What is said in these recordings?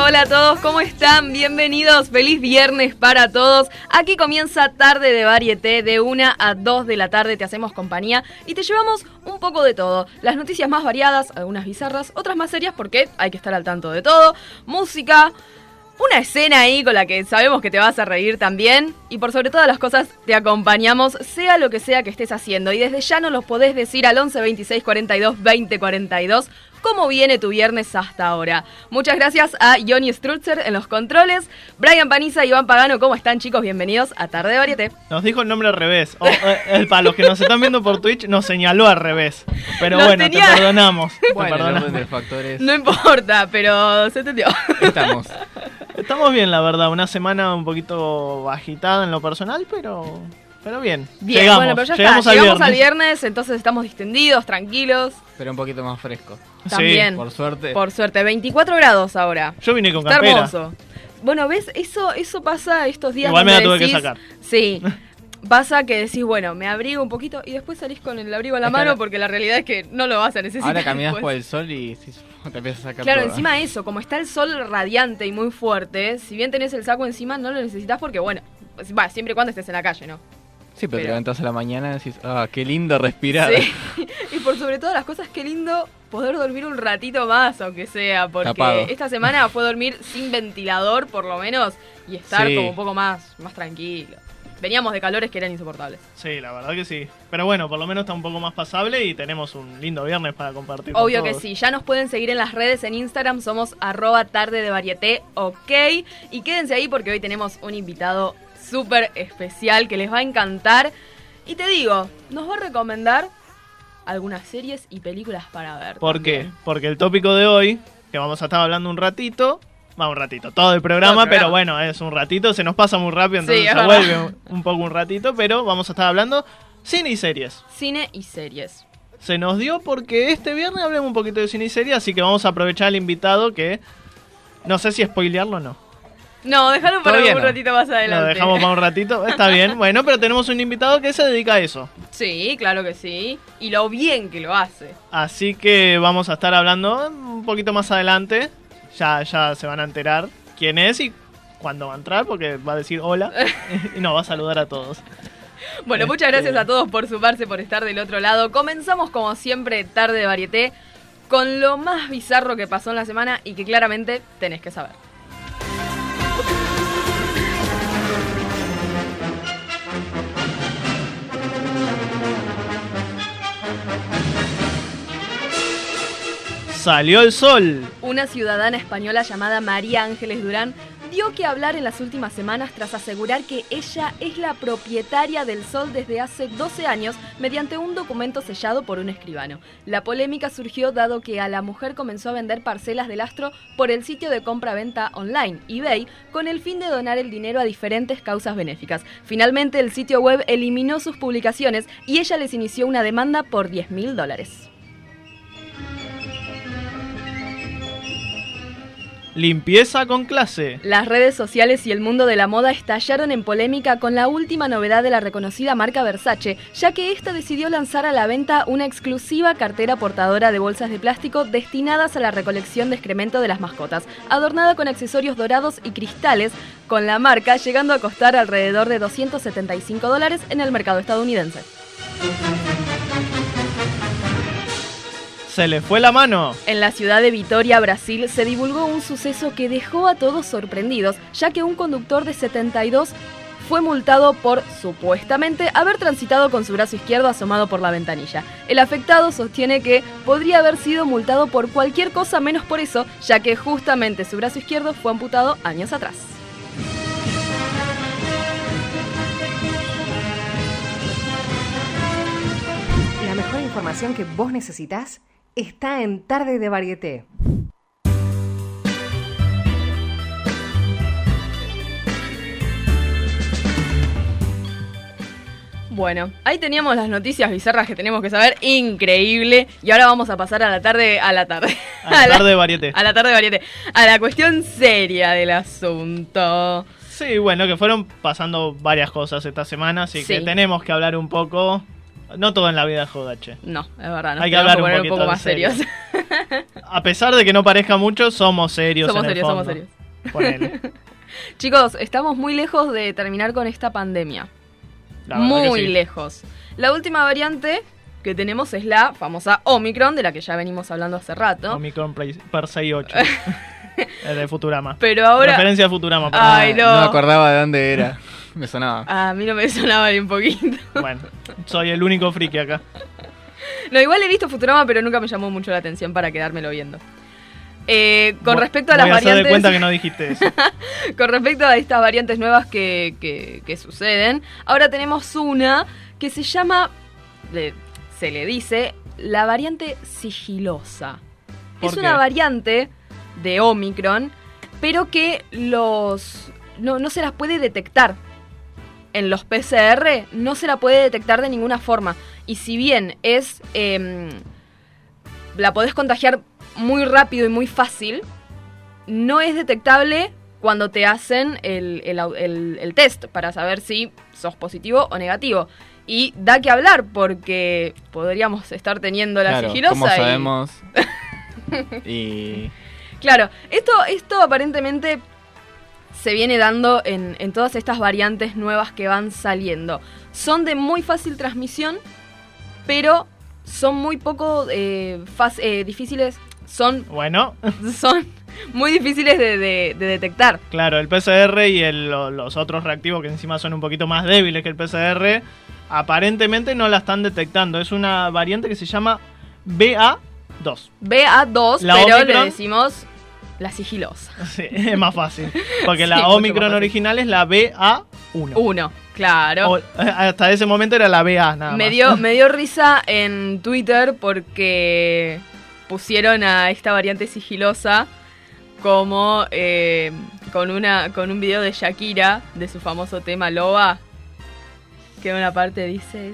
Hola, a todos, ¿cómo están? Bienvenidos, feliz viernes para todos. Aquí comienza tarde de varieté, de 1 a 2 de la tarde te hacemos compañía y te llevamos un poco de todo. Las noticias más variadas, algunas bizarras, otras más serias porque hay que estar al tanto de todo. Música, una escena ahí con la que sabemos que te vas a reír también. Y por sobre todas las cosas, te acompañamos, sea lo que sea que estés haciendo. Y desde ya nos los podés decir al 11 26 42 20 42 cómo viene tu viernes hasta ahora. Muchas gracias a Johnny Strutzer en los controles. Brian Paniza y Iván Pagano, ¿cómo están chicos? Bienvenidos a Tarde de Varieté. Nos dijo el nombre al revés. O, eh, para los que nos están viendo por Twitch, nos señaló al revés. Pero Nos bueno, tenía- te perdonamos. te Bueno, el perdonamos. factores. No importa, pero se entendió. Estamos. Estamos bien, la verdad. Una semana un poquito agitada en lo personal, pero, pero bien. Bien, llegamos, bueno, pero ya llegamos está. al Llegamos viernes. al viernes, entonces estamos distendidos, tranquilos. Pero un poquito más fresco. Sí. También. Por suerte. Por suerte, 24 grados ahora. Yo vine con Está campera. hermoso. Bueno, ¿ves? Eso, eso pasa estos días. Igual me la tuve que sacar. Sí. Pasa que decís, bueno, me abrigo un poquito y después salís con el abrigo a la Es mano porque la realidad es que no lo vas a necesitar. Ahora caminas por el sol y te empiezas a sacar Claro, todo. encima eso, como está el sol radiante y muy fuerte, si bien tenés el saco encima, no lo necesitas porque, bueno, va, siempre y cuando estés en la calle, ¿no? Sí, pero, pero- te levantas a la mañana y decís, ah, qué lindo respirar. Sí. y por sobre todas las cosas, qué lindo poder dormir un ratito más, aunque sea, porque Tapado. esta semana fue dormir sin ventilador, por lo menos, y estar Sí. como un poco más, más tranquilo. Veníamos de calores que eran insoportables. Sí, la verdad que sí. Pero bueno, por lo menos está un poco más pasable y tenemos un lindo viernes para compartir. con Obvio que todos. sí, ya nos pueden seguir en las redes, en Instagram somos arroba tarde de varieté, ok. Y quédense ahí porque hoy tenemos un invitado súper especial que les va a encantar. Y te digo, nos va a recomendar algunas series y películas para ver. ¿Por qué? Porque el tópico de hoy, que vamos a estar hablando un ratito, va un ratito, todo el programa, Todo el programa. pero bueno, es un ratito, se nos pasa muy rápido, entonces es se vuelve un, un poco un ratito, pero vamos a estar hablando cine y series. Cine y series. Se nos dio porque este viernes hablemos un poquito de cine y series, así que vamos a aprovechar al invitado que no sé si spoilearlo o no. No, déjalo para Todavía un no. ratito más Lo adelante. dejamos para un ratito, está bien, bueno, pero tenemos un invitado que se dedica a eso. Sí, claro que sí. Y lo bien que lo hace. Así que vamos a estar hablando un poquito más adelante. Ya, ya se van a enterar quién es y cuándo va a entrar, porque va a decir hola y nos va a saludar a todos. Bueno, muchas Este- gracias a todos por sumarse, por estar del otro lado. Comenzamos como siempre tarde de varieté con lo más bizarro que pasó en la semana y que claramente tenés que saber. Salió el sol. Una ciudadana española llamada María Ángeles Durán dio que hablar en las últimas semanas tras asegurar que ella es la propietaria del sol desde hace 12 años mediante un documento sellado por un escribano. La polémica surgió dado que a la mujer comenzó a vender parcelas del astro por el sitio de compra-venta online eBay con el fin de donar el dinero a diferentes causas benéficas. Finalmente el sitio web eliminó sus publicaciones y ella les inició una demanda por 10 mil dólares. Limpieza con clase. Las redes sociales y el mundo de la moda estallaron en polémica con la última novedad de la reconocida marca Versace, ya que esta decidió lanzar a la venta una exclusiva cartera portadora de bolsas de plástico destinadas a la recolección de excremento de las mascotas, adornada con accesorios dorados y cristales, con la marca llegando a costar alrededor de 275 dólares en el mercado estadounidense. Se le fue la mano. En la ciudad de Vitoria, Brasil, se divulgó un suceso que dejó a todos sorprendidos, ya que un conductor de 72 fue multado por, supuestamente, haber transitado con su brazo izquierdo asomado por la ventanilla. El afectado sostiene que podría haber sido multado por cualquier cosa menos por eso, ya que justamente su brazo izquierdo fue amputado años atrás. información que vos necesitas está en Tarde de Varieté. Bueno, ahí teníamos las noticias bizarras que tenemos que saber, increíble. Y ahora vamos a pasar a la tarde, a la tarde. A la tarde de varieté. A la tarde de variete. A la cuestión seria del asunto. Sí, bueno, que fueron pasando varias cosas esta semana, así que tenemos que hablar un poco. No todo en la vida es jodache. No, es verdad, nos Hay que hablar un poner poquito poco más serio. serios. A pesar de que no parezca mucho, somos serios. somos en el serios, somos serios. Ponele. Chicos, estamos muy lejos de terminar con esta pandemia. Muy sí. lejos. La última variante que tenemos es la famosa Omicron, de la que ya venimos hablando hace rato. Omicron Pre- Persei 8. es de Futurama. Pero ahora. Referencia a Futurama. Ay, no. No me acordaba de dónde era. Me sonaba. A mí no me sonaba ni un poquito. Bueno, soy el único friki acá. No, igual he visto Futurama, pero nunca me llamó mucho la atención para quedármelo viendo. Eh, con Voy- respecto a las voy hacer de variantes. cuenta que no dijiste eso. Con respecto a estas variantes nuevas que, que- que suceden, ahora tenemos una que se llama, le- se le dice, la variante sigilosa. ¿Por Es qué? una variante de Omicron, pero que los no, no se las puede detectar. En los PCR no se la puede detectar de ninguna forma. Y si bien es... em, la podés contagiar muy rápido y muy fácil, no es detectable cuando te hacen el, el au- el- el test para saber si sos positivo o negativo. Y da que hablar porque podríamos estar teniendo la claro, sigilosa como y- sabemos. y Claro, esto, esto aparentemente se viene dando en, en todas estas variantes nuevas que van saliendo. Son de muy fácil transmisión, pero son muy poco eh, eh, difíciles. Son, Bueno, son muy difíciles de, de- de detectar. claro, el PCR y el- los otros reactivos que encima son un poquito más débiles que el PCR, aparentemente no la están detectando. Es una variante que se llama BA2. BA2, La pero le Omicron- decimos la sigilosa. Sí, es más fácil. Porque Sí, la Omicron original es la BA1. Uno, claro. O- hasta ese momento era la BA nada Me más. dio, me dio risa en Twitter porque pusieron a esta variante sigilosa como eh, con una con un video de Shakira de su famoso tema Loba que en una parte dice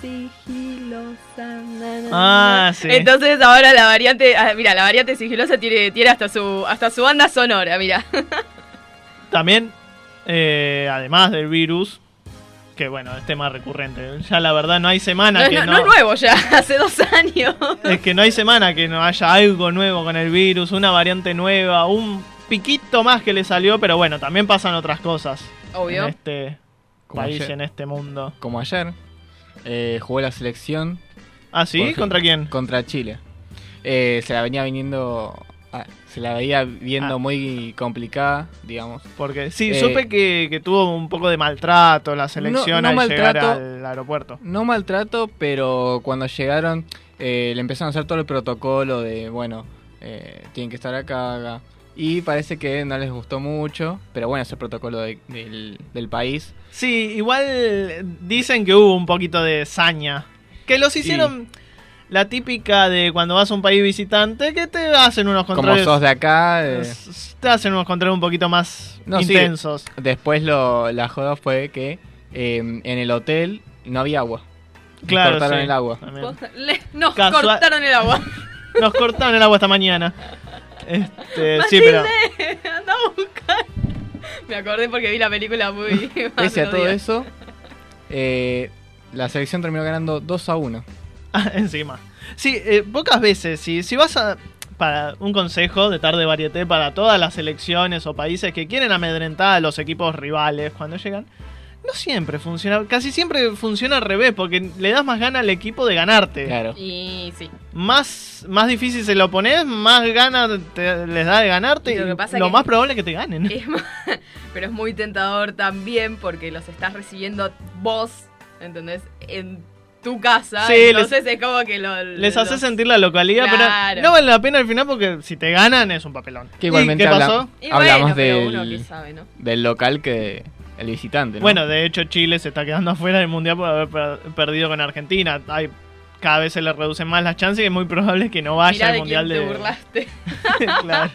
sigilosa na, na, Ah, na". sí. entonces ahora la variante ah, mira la variante sigilosa tiene tiene hasta su hasta su banda sonora mira También, eh, además del virus, que bueno, es tema recurrente. Ya la verdad no hay semana no, que no- no... no es nuevo ya hace dos años Es que no hay semana que no haya algo nuevo con el virus, una variante nueva, un piquito más que le salió, pero bueno, también pasan otras cosas obvio en este Como país, ayer. en este mundo. como ayer, eh, jugó la selección ¿Ah, sí? Por. ¿Contra quién? contra Chile. Eh, se la venía viniendo. ah, se la veía viendo Ah. muy complicada, digamos. Porque sí, Eh, supe que, que tuvo un poco de maltrato la selección no al llegar maltrato. al aeropuerto. No maltrato, pero cuando llegaron eh, le empezaron a hacer todo el protocolo de, bueno, eh, tienen que estar acá, acá. Y parece que no les gustó mucho, pero bueno, es el protocolo de- del, del país. Sí, igual dicen que hubo un poquito de saña. Que los hicieron la típica de cuando vas a un país visitante, que te hacen unos Como controles. sos de acá, eh, Te hacen unos controles un poquito más No, sí. intensos. después lo, la joda fue que eh, en el hotel no había agua. Claro, cortaron sí. el agua. Le- nos Casual- cortaron el agua. Nos cortaron el agua esta mañana. Este, sí, pero anda a buscar. Me acordé porque vi la película muy. Pese a todo días. eso, eh, la selección terminó ganando 2 a 1. Ah, encima. Sí, eh, pocas veces. Si, si vas a. Para un consejo de tarde varieté para todas las selecciones o países que quieren amedrentar a los equipos rivales cuando llegan, no siempre funciona. Casi siempre funciona al revés, porque le das más gana al equipo de ganarte. Claro. Y sí. Más, más difícil se lo pones, más ganas te- les da de ganarte. Y lo Y que pasa lo que- más probable es que te ganen. Es más- pero es muy tentador también porque los estás recibiendo vos, ¿entendés? En tu casa. Sí, entonces es como que lo. Les los- hace sentir la localidad, Claro. pero no vale la pena al final porque si te ganan es un papelón. Que ¿Y igualmente qué habla- pasó? Y hablamos bueno, del, uno que sabe, ¿no? del local que el visitante. ¿no? Bueno, de hecho Chile se está quedando afuera del Mundial por haber per- perdido con Argentina. Hay cada vez se le reducen más las chances y es muy probable que no vaya Mirá al de Mundial quién de... te burlaste. Claro.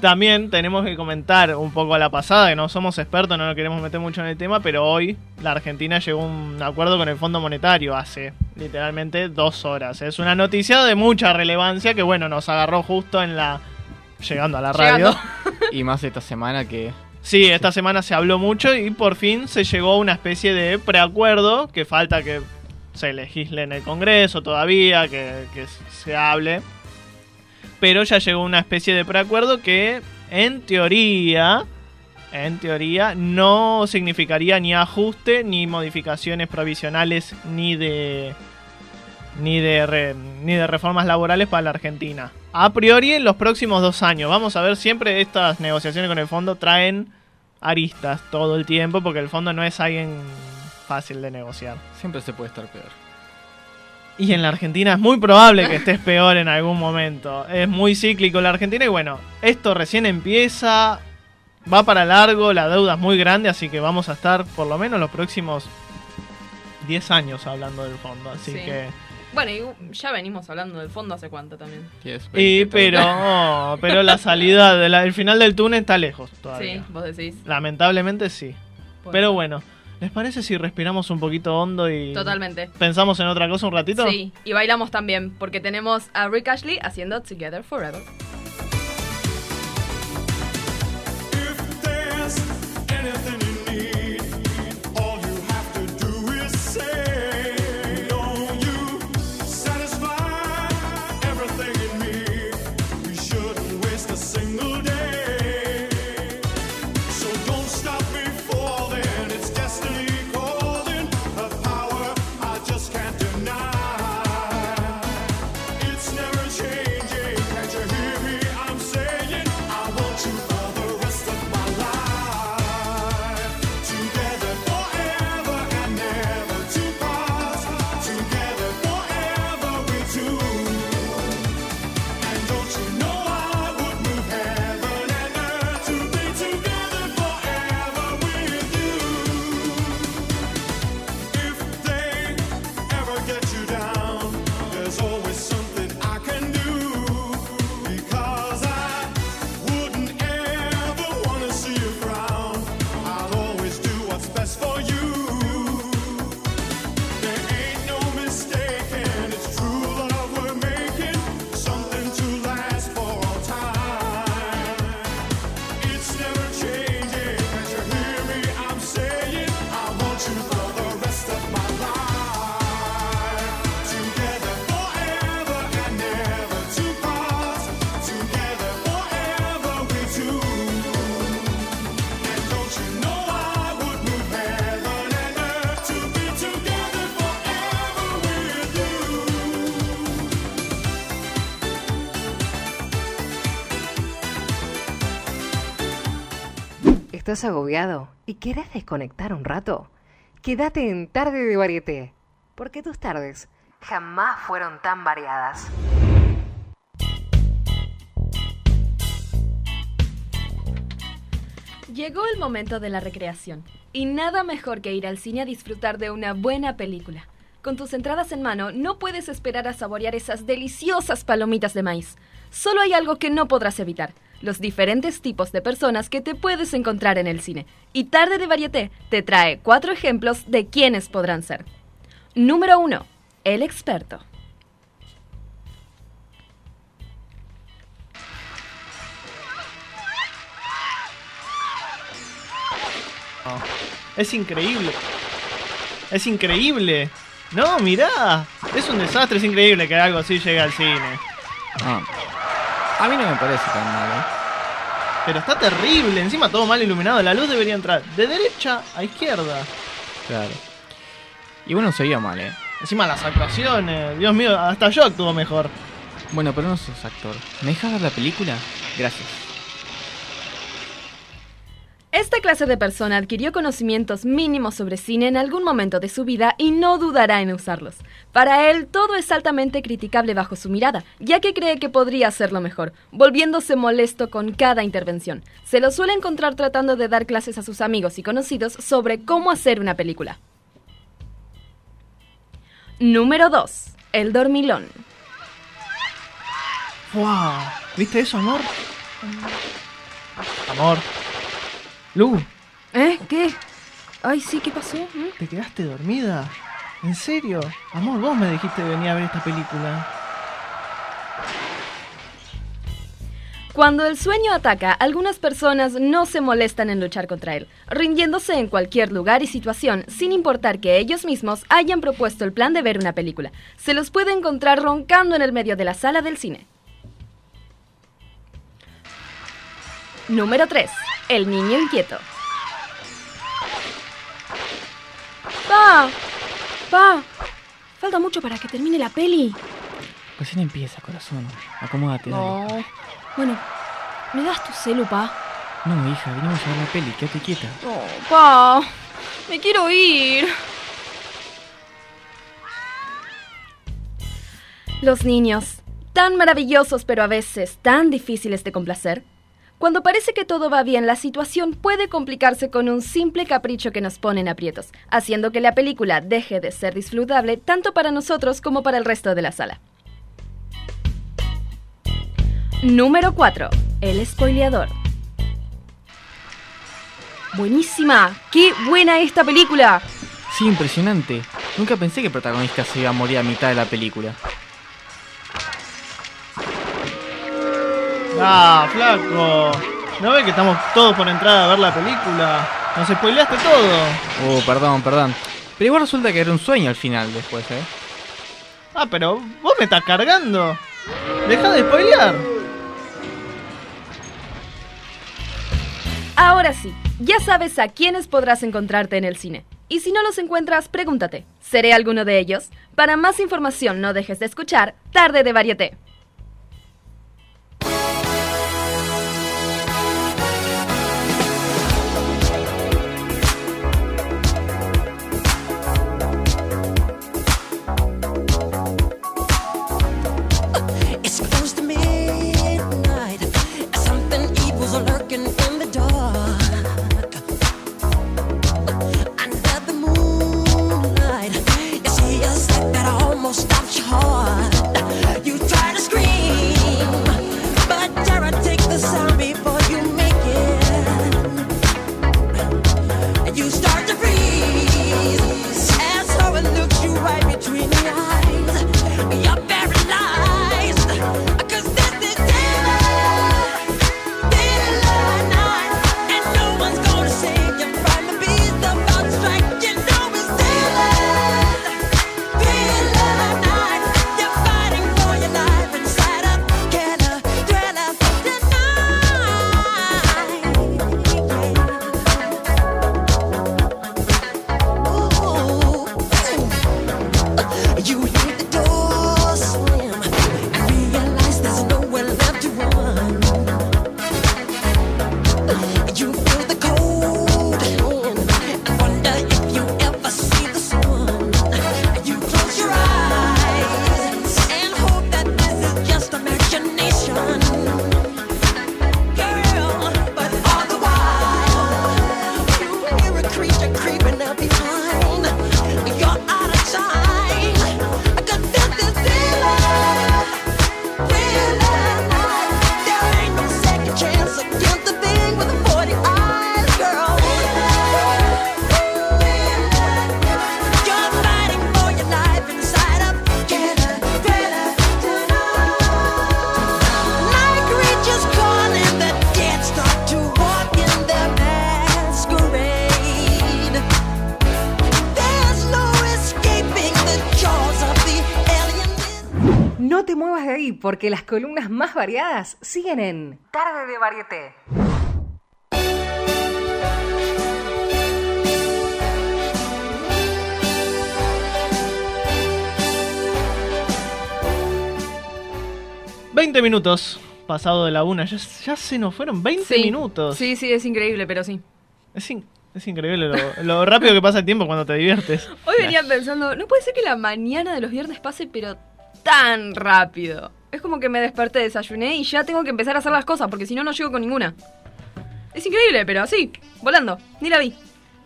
También tenemos que comentar un poco a la pasada, que no somos expertos, no nos queremos meter mucho en el tema, pero hoy la Argentina llegó a un acuerdo con el Fondo Monetario hace literalmente dos horas. Es una noticia de mucha relevancia que, bueno, nos agarró justo en la... llegando a la radio. Llegando. Y más esta semana que Sí, esta semana se habló mucho y por fin se llegó a una especie de preacuerdo que falta que se legisle en el Congreso todavía, que, que se hable. Pero ya llegó una especie de preacuerdo que en teoría, en teoría, no significaría ni ajuste ni modificaciones provisionales ni de ni de ni de reformas laborales para la Argentina. A priori en los próximos dos años. Vamos a ver, siempre estas negociaciones con el fondo traen aristas todo el tiempo porque el fondo no es alguien fácil de negociar. siempre se puede estar peor. Y en la Argentina es muy probable que estés peor en algún momento. Es muy cíclico la Argentina y bueno, esto recién empieza, va para largo, la deuda es muy grande, así que vamos a estar por lo menos los próximos 10 años hablando del fondo. Así Sí. que... Bueno, y ya venimos hablando del fondo hace cuánto también. Y 20, 30. pero, pero la salida, de la- el final del túnel está lejos todavía. Sí, vos decís. Lamentablemente sí. Pero bueno, ¿les parece si respiramos un poquito hondo y Totalmente. pensamos en otra cosa un ratito? Sí, y bailamos también, porque tenemos a Rick Ashley haciendo Together Forever. ¿Estás agobiado y querés desconectar un rato? Quédate en Tarde de Varieté, porque tus tardes jamás fueron tan variadas. Llegó el momento de la recreación, y nada mejor que ir al cine a disfrutar de una buena película. Con tus entradas en mano, no puedes esperar a saborear esas deliciosas palomitas de maíz. Solo hay algo que no podrás evitar, los diferentes tipos de personas que te puedes encontrar en el cine. Y Tarde de Varieté te trae cuatro ejemplos de quiénes podrán ser. Número 1. El experto. Es increíble. Es increíble. No, mirá. Es un desastre, es increíble que algo así llegue al cine. Ah. A mí no me parece tan mal, ¿eh? Pero está terrible, encima todo mal iluminado. La luz debería entrar de derecha a izquierda. Claro. Y bueno, seguía mal, ¿eh? Encima las actuaciones. Dios mío, hasta yo actúo mejor. Bueno, pero no sos actor. ¿Me dejas ver la película? Gracias. Esta clase de persona adquirió conocimientos mínimos sobre cine en algún momento de su vida y no dudará en usarlos. Para él, todo es altamente criticable bajo su mirada, ya que cree que podría hacerlo mejor, volviéndose molesto con cada intervención. Se lo suele encontrar tratando de dar clases a sus amigos y conocidos sobre cómo hacer una película. Número 2. El dormilón. ¡Wow! ¿Viste eso, amor? Amor. Lu, ¿Eh? ¿Qué? Ay, sí, ¿qué pasó? ¿Mm? ¿te quedaste dormida? ¿En serio? Amor, vos me dijiste venía a ver esta película. Cuando el sueño ataca, algunas personas no se molestan en luchar contra él, rindiéndose en cualquier lugar y situación, sin importar que ellos mismos hayan propuesto el plan de ver una película. Se los puede encontrar roncando en el medio de la sala del cine. Número 3. El niño inquieto. Pa, pa, falta mucho para que termine la peli. Recién empieza, corazón. Acomódate, dale. No. Bueno, ¿me das tu celu, pa? No, hija, venimos a ver la peli, quédate quieta. Oh, pa, me quiero ir. Los niños, tan maravillosos pero a veces tan difíciles de complacer. Cuando parece que todo va bien, la situación puede complicarse con un simple capricho que nos pone en aprietos, haciendo que la película deje de ser disfrutable tanto para nosotros como para el resto de la sala. Número 4. El spoileador. Buenísima. ¡Qué buena esta película! Sí, impresionante. Nunca pensé que el protagonista se iba a morir a mitad de la película. ¡Ah, flaco! ¿No ves que estamos todos por entrar a ver la película? Nos spoileaste todo. Oh, perdón, perdón. Pero igual resulta que era un sueño al final después, ¿eh? Ah, pero vos me estás cargando. Deja de spoilear. Ahora sí, ya sabes a quiénes podrás encontrarte en el cine. Y si no los encuentras, pregúntate, ¿seré alguno de ellos? Para más información no dejes de escuchar Tarde de Varieté. Porque las columnas más variadas siguen en Tarde de Varieté. Veinte minutos pasado de la una. Ya, ya se nos fueron 20 minutos. Sí, sí, es increíble, pero sí. Es, in- es increíble lo, lo rápido que pasa el tiempo cuando te diviertes. Hoy venía pensando, no puede ser que la mañana de los viernes pase, pero tan rápido. Es como que me desperté, desayuné y ya tengo que empezar a hacer las cosas, porque si no, no llego con ninguna. Es increíble, pero así, volando. Ni la vi.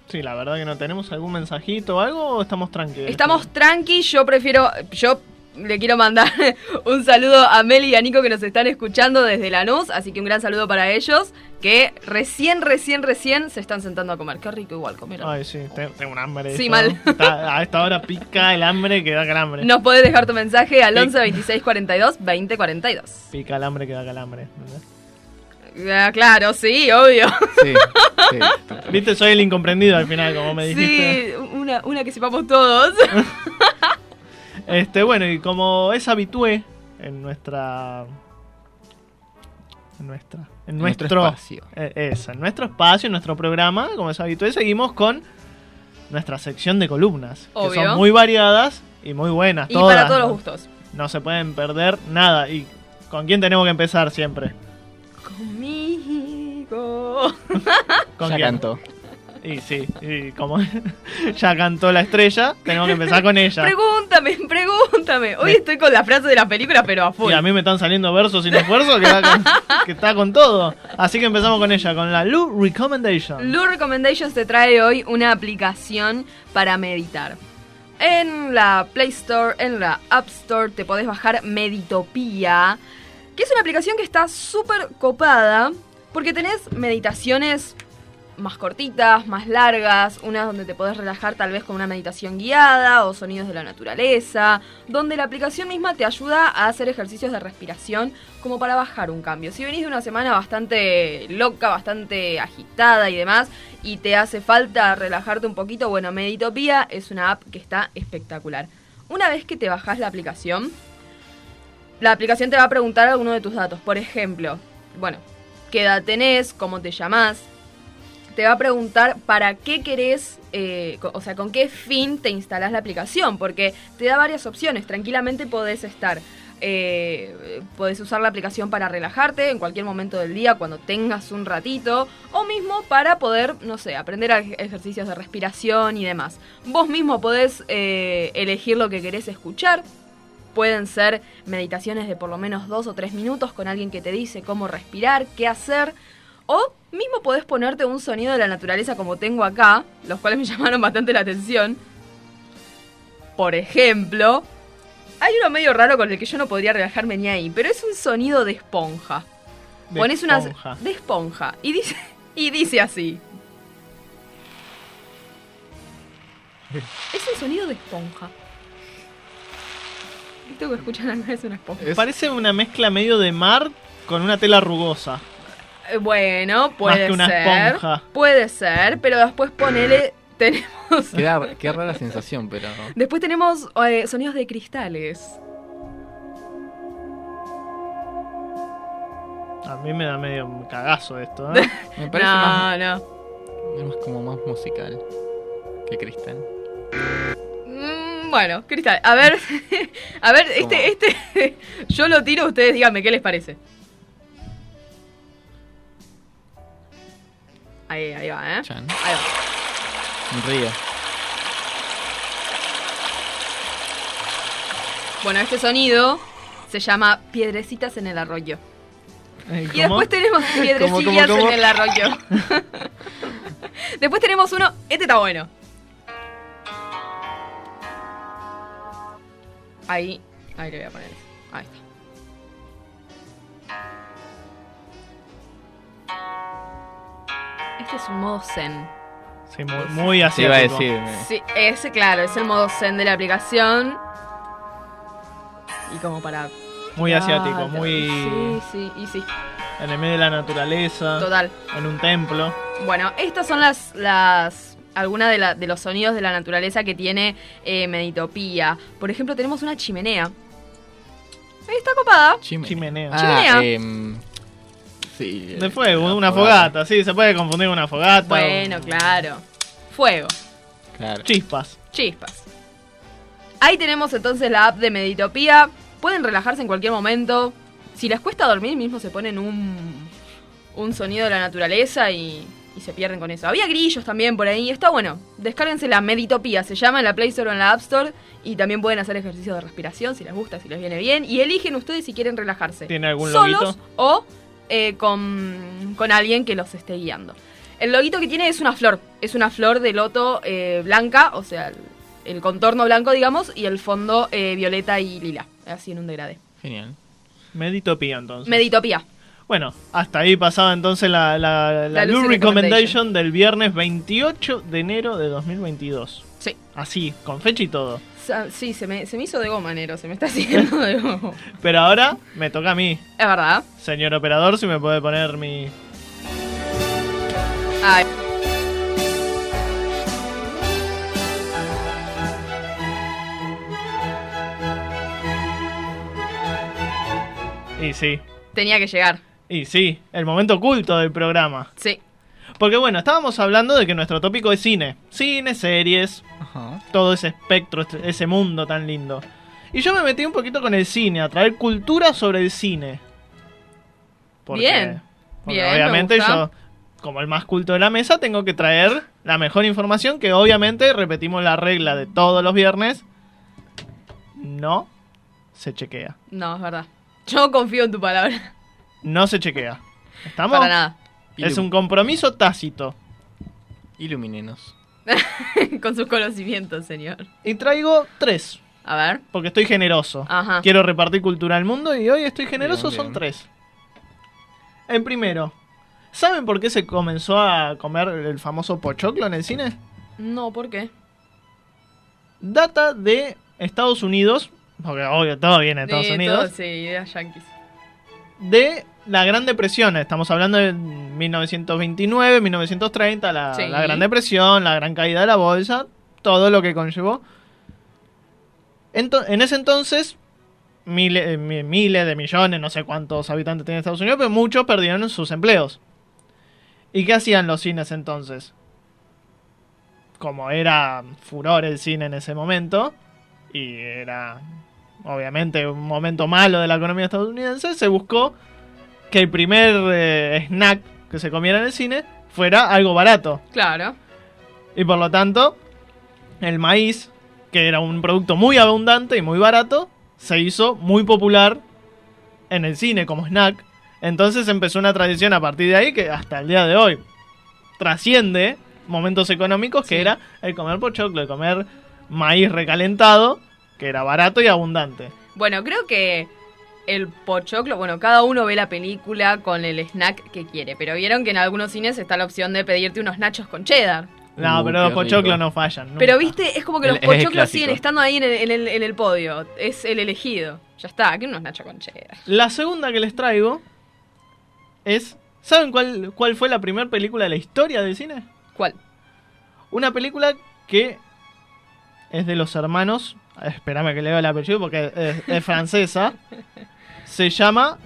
Sí, la verdad que no. ¿Tenemos algún mensajito o algo o estamos tranquilos? Estamos tranqui, yo prefiero, yo le quiero mandar un saludo a Meli y a Nico que nos están escuchando desde Lanús, así que un gran saludo para ellos, que recién, recién, recién se están sentando a comer. Qué rico igual comer. Ay, sí, te- tengo un hambre. Sí, esto. mal. Está- a esta hora pica el hambre que da calambre. Nos podés dejar tu mensaje al Sí. 11 26 42 20 42. Pica el hambre que da calambre. ¿entendés? Ah, claro, sí, obvio. Sí, sí. Viste, soy el incomprendido al final, como me dijiste. Sí, una, una que sepamos todos. Este, bueno, y como es habitué en nuestra. En nuestra. En Nuestro nuestro. espacio. eh, eso, en nuestro espacio, en nuestro programa, como es habitué, seguimos con nuestra sección de columnas. Que son muy variadas y muy buenas. y todas, para todos ¿no? los gustos. No se pueden perder nada. ¿Y con quién tenemos que empezar siempre? Conmigo. ¿Con ya quién? cantó. Y sí, y como ya cantó la estrella, tenemos que empezar con ella. Pregúntame, pregúntame. Hoy estoy con la frase de la película, pero a full. Y a mí me están saliendo versos sin esfuerzo que, va con- que está con todo. Así que empezamos con ella, con la Lu Recommendation. Lu Recommendations te trae hoy una aplicación para meditar. En la Play Store, en la App Store, te podés bajar Meditopía, que es una aplicación que está súper copada porque tenés meditaciones más cortitas, más largas, unas donde te podés relajar tal vez con una meditación guiada o sonidos de la naturaleza, donde la aplicación misma te ayuda a hacer ejercicios de respiración como para bajar un cambio. Si venís de una semana bastante loca, bastante agitada y demás, y te hace falta relajarte un poquito, bueno, Meditopía es una app que está espectacular. Una vez que te bajás la aplicación, la aplicación te va a preguntar algunos de tus datos. Por ejemplo, bueno, qué edad tenés, cómo te llamás, te va a preguntar para qué querés, eh, o sea, con qué fin te instalás la aplicación, porque te da varias opciones. Tranquilamente podés estar, eh, podés usar la aplicación para relajarte en cualquier momento del día, cuando tengas un ratito, o mismo para poder, no sé, aprender ejercicios de respiración y demás. Vos mismo podés eh, elegir lo que querés escuchar. Pueden ser meditaciones de por lo menos dos o tres minutos con alguien que te dice cómo respirar, qué hacer. O mismo podés ponerte un sonido de la naturaleza como tengo acá, los cuales me llamaron bastante la atención. Por ejemplo, hay uno medio raro con el que yo no podría relajarme ni ahí, pero es un sonido de esponja. De Pones una de esponja y dice y dice así. Es un sonido de esponja. Esto que escuchan acá es una esponja. Es- Parece una mezcla medio de mar con una tela rugosa. Eh, Bueno, puede que una ser. esponja. Puede ser, pero después ponele. Tenemos. Qué, qué rara sensación, pero. Después tenemos eh, sonidos de cristales. A mí me da medio un cagazo esto, ¿eh? Me parece no, más, no. es más como más musical que cristal. Mm, bueno, cristal. A ver, a ver, este, este, yo lo tiro, ustedes díganme qué les parece. Ahí, ahí va, ¿eh? Chan. Ahí va. Un río. Bueno, este sonido se llama Piedrecitas en el arroyo. Eh, Y después tenemos piedrecillas cómo? en el arroyo. después tenemos uno, este está bueno. Ahí, ahí le voy a poner. Ahí está. Es un modo zen. Sí, muy, muy Te así. iba a decir. Sí, ese claro, es el modo zen de la aplicación. Y como para... Muy asiático, muy Sí, sí, y sí, en el medio de la naturaleza. total. En un templo. Bueno, estas son las, las algunas de, la- de los sonidos de la naturaleza que tiene eh, Meditopía. Por ejemplo, tenemos una chimenea. Ahí está copada. Chime- Chimenea. Ah, Chimenea. em, sí. De fuego, una fogata. Sí, se puede confundir con una fogata. Bueno, claro. Fuego. Claro. Chispas. Chispas. Ahí tenemos entonces la app de Meditopía. Pueden relajarse en cualquier momento. Si les cuesta dormir, mismo se ponen un, un sonido de la naturaleza y, y se pierden con eso. Había grillos también por ahí. Está bueno. Descárguense la Meditopía. Se llama en la Play Store o en la App Store. Y también pueden hacer ejercicios de respiración si les gusta, si les viene bien. Y eligen ustedes si quieren relajarse. ¿Tiene algún Solos loguito? o eh, con, con alguien que los esté guiando. El loguito que tiene es una flor. Es una flor de loto eh, blanca, o sea, el, el contorno blanco, digamos, y el fondo eh, violeta y lila. Así en un degradé. Genial. Meditopía entonces. Meditopía. Bueno, hasta ahí pasaba entonces la, la, la, Recommendation del viernes 28 de enero de 2022. Sí. Así, con fecha y todo. Sí, se me, se me hizo de goma, Nero. Se me está haciendo de goma. Pero ahora me toca a mí. Es verdad. Señor operador, si me puede poner mi... Ay, Y sí, tenía que llegar. y sí, el momento oculto del programa. Sí. Porque bueno, estábamos hablando de que nuestro tópico es cine. Cine, series, Ajá. todo ese espectro, este- ese mundo tan lindo. Y yo me metí un poquito con el cine, a traer cultura sobre el cine. Bien, porque bien, me obviamente yo, como el más culto de la mesa, tengo que traer la mejor información que obviamente repetimos la regla de todos los viernes. No se chequea. No, es verdad. Yo confío en tu palabra. No se chequea. ¿Estamos? Para nada. Es un compromiso tácito. Ilumínenos. Con sus conocimientos, señor. Y traigo tres. A ver. Porque estoy generoso. Ajá. Quiero repartir cultura al mundo y hoy estoy generoso, Bien, son tres. El primero. ¿Saben por qué se comenzó a comer el famoso pochoclo en el cine? No, ¿por qué? Data de Estados Unidos, porque obvio todo viene de Estados Sí, Unidos, todo, sí, ideas yankees. de la Gran Depresión. Estamos hablando de 1929, 1930, la, Sí. la Gran Depresión, la gran caída de la bolsa, todo lo que conllevó. Ento- en ese entonces, miles, eh, mi- miles de millones, no sé cuántos habitantes tiene Estados Unidos, pero muchos perdieron sus empleos. ¿Y qué hacían los cines entonces? Como era furor el cine en ese momento, y era obviamente un momento malo de la economía estadounidense, se buscó que el primer eh, snack que se comiera en el cine fuera algo barato. Claro. Y por lo tanto, el maíz, que era un producto muy abundante y muy barato, se hizo muy popular en el cine como snack. Entonces empezó una tradición a partir de ahí que hasta el día de hoy trasciende momentos económicos que era el comer pochoclo, el comer maíz recalentado, que era barato y abundante. Bueno, creo que el pochoclo, bueno, cada uno ve la película con el snack que quiere, pero vieron que en algunos cines está la opción de pedirte unos nachos con cheddar. No, Uh, pero los pochoclos no fallan. nunca. Pero viste, es como que El- los pochoclos siguen estando ahí en el, en el- en el podio. Es el elegido. Ya está, que unos nachos con cheddar. La segunda que les traigo es. ¿Saben cuál, cuál fue la primera película de la historia del cine? ¿Cuál? Una película que es de los hermanos. Espérame que lea el apellido porque es, es francesa. Se llama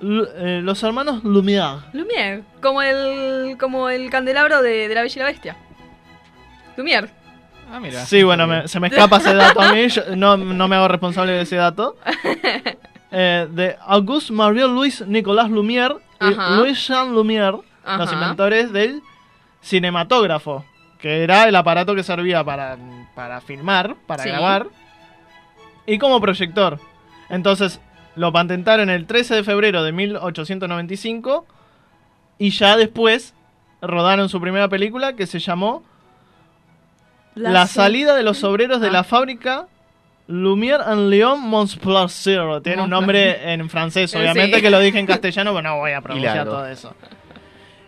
eh, Los hermanos Lumière. Lumière, como el como el candelabro de, de la Bella y la Bestia. Lumière. Ah, mira. Sí, bueno, me- se me escapa ese dato a mí. yo no, no me hago responsable de ese dato. Eh, de Auguste Marie Louis Nicolas Lumière y. Louis Jean Lumière, los inventores del cinematógrafo, que era el aparato que servía para, para filmar, para Sí. grabar, y como proyector. Entonces lo patentaron el 13 de febrero de 1895 y ya después rodaron su primera película que se llamó La, salida de los obreros de Ah. la fábrica Lumière en Lyon Montplaisir. Tiene un nombre en francés, Sí. obviamente que lo dije en castellano, pero no voy a pronunciar Hilado. todo eso.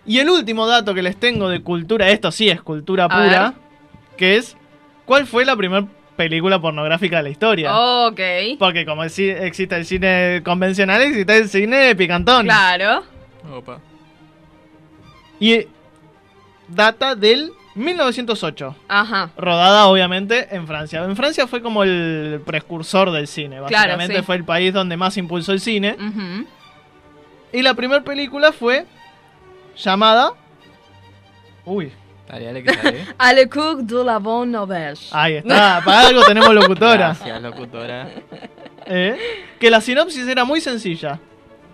Y el último dato que les tengo de cultura, esto sí es cultura pura, que es ¿cuál fue la primera película pornográfica de la historia? Ok. Porque como exi- existe el cine convencional, existe el cine picantón. Claro. Opa. Y data del 1908. Ajá. Rodada obviamente en Francia. En Francia fue como el precursor del cine. Claro, Básicamente sí. fue el país donde más impulsó el cine. Ujú. Y la primera película fue llamada... Uy, Dale, dale, que sale. A le cook de la bonne auberge. ahí está. Para algo tenemos locutora. Gracias, locutora. ¿Eh? Que la sinopsis era muy sencilla.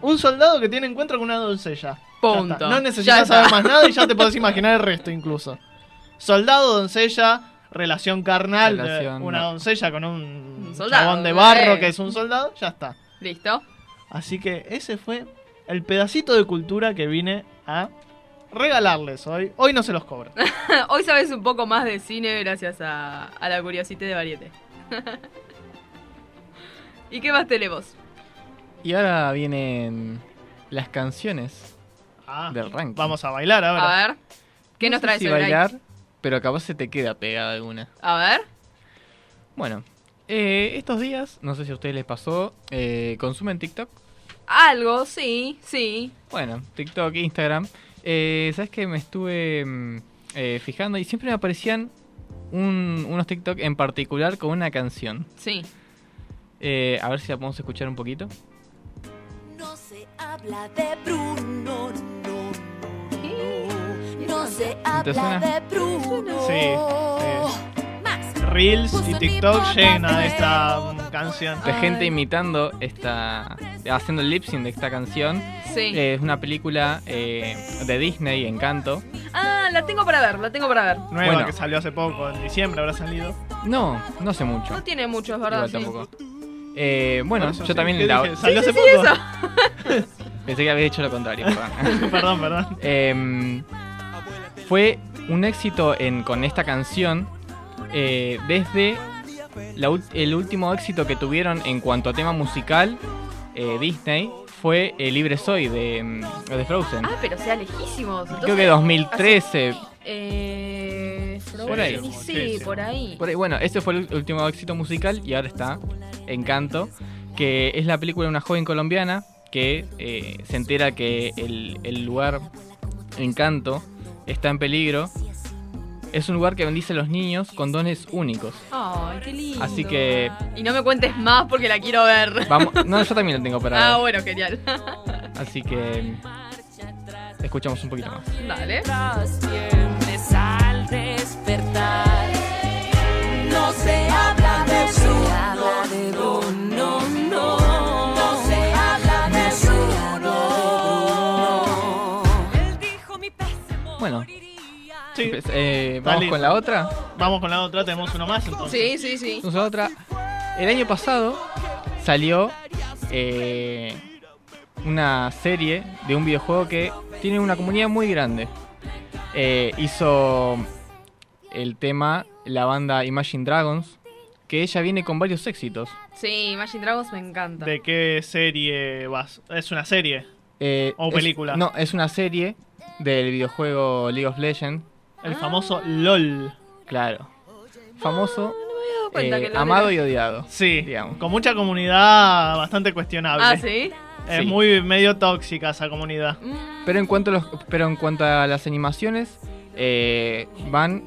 Un soldado que tiene encuentro con una doncella. Punto. No necesitas saber más nada y ya te podés imaginar el resto incluso. Soldado, doncella, relación carnal, de una no. doncella con un, Un soldado, chabón de barro eh. que es un soldado, ya está. ¿Listo? Así que ese fue el pedacito de cultura que vine a regalarles hoy. Hoy no se los cobro. Hoy sabes un poco más de cine gracias a, a la curiosidad de Variete. ¿Y qué más tenemos? Y ahora vienen las canciones Ah, del ranking. vamos a bailar ahora. A ver. ¿Qué No nos traes si hoy, bailar, pero capaz se te queda pegada alguna. A ver. Bueno, eh, estos días, no sé si a ustedes les pasó, eh, consumen TikTok. Algo, sí, sí. Bueno, TikTok, Instagram. Eh, ¿Sabes que Me estuve mm, eh, fijando y siempre me aparecían un- unos TikTok en particular con una canción. Sí. Eh, a ver si la podemos escuchar un poquito. No se habla de Bruno, no, no, se habla suena? de Bruno. Sí. Reels y TikTok llena de esta canción. De gente imitando esta. haciendo el lip sync de esta canción. Sí. Eh, es una película eh, de Disney, Encanto. Ah, la tengo para ver, la tengo para ver. Nueva Bueno. que salió hace poco, en diciembre habrá salido. No, no sé mucho. No tiene mucho, es verdad. Igual sí. tampoco. Eh, bueno, eso, yo sí. también ¿Qué la. dije? ¿Salió hace Sí, poco? eso. Pensé que había dicho lo contrario. perdón. perdón, perdón. Eh, fue un éxito en, con esta canción eh, desde la el último éxito que tuvieron en cuanto a tema musical eh, Disney fue eh, Libre Soy de, mm, de Frozen. Ah, pero sea lejísimos. Creo Entonces, que 2013. así- eh, Por ahí. Sí, Sí, sí. por ahí. Por ahí, bueno, ese fue el último éxito musical y ahora está Encanto, que es la película de una joven colombiana que eh, se entera que el, el lugar Encanto está en peligro. Es un lugar que bendice a los niños con dones únicos. Ay, qué lindo. Así que- Y no me cuentes más porque la quiero ver. Vamos, no, yo también lo tengo para Ah, bueno, genial. Así que escuchamos un poquito más. Dale. Al despertar No se habla de Bruno No, no No se habla de Bruno Él dijo mi pez se Bueno. Sí, Empe- eh, Vamos listo. con la otra. vamos con la otra, tenemos uno más entonces. Sí, sí, sí. Otra. El año pasado salió eh, una serie de un videojuego que tiene una comunidad muy grande. Eh, hizo el tema la banda Imagine Dragons, que ella viene con varios éxitos. Sí, Imagine Dragons me encanta. ¿De qué serie vas? Es una serie. Eh, ¿O es- película? no, es una serie del videojuego League of Legends. El Ah. famoso LOL. Claro. Famoso, No me había dado cuenta eh, que lo amado y odiado. Sí, Digamos. con mucha comunidad bastante cuestionable. Ah, sí. Es Sí. muy medio tóxica esa comunidad. Mm, Pero en cuanto a, los, pero en cuanto a las animaciones, eh, van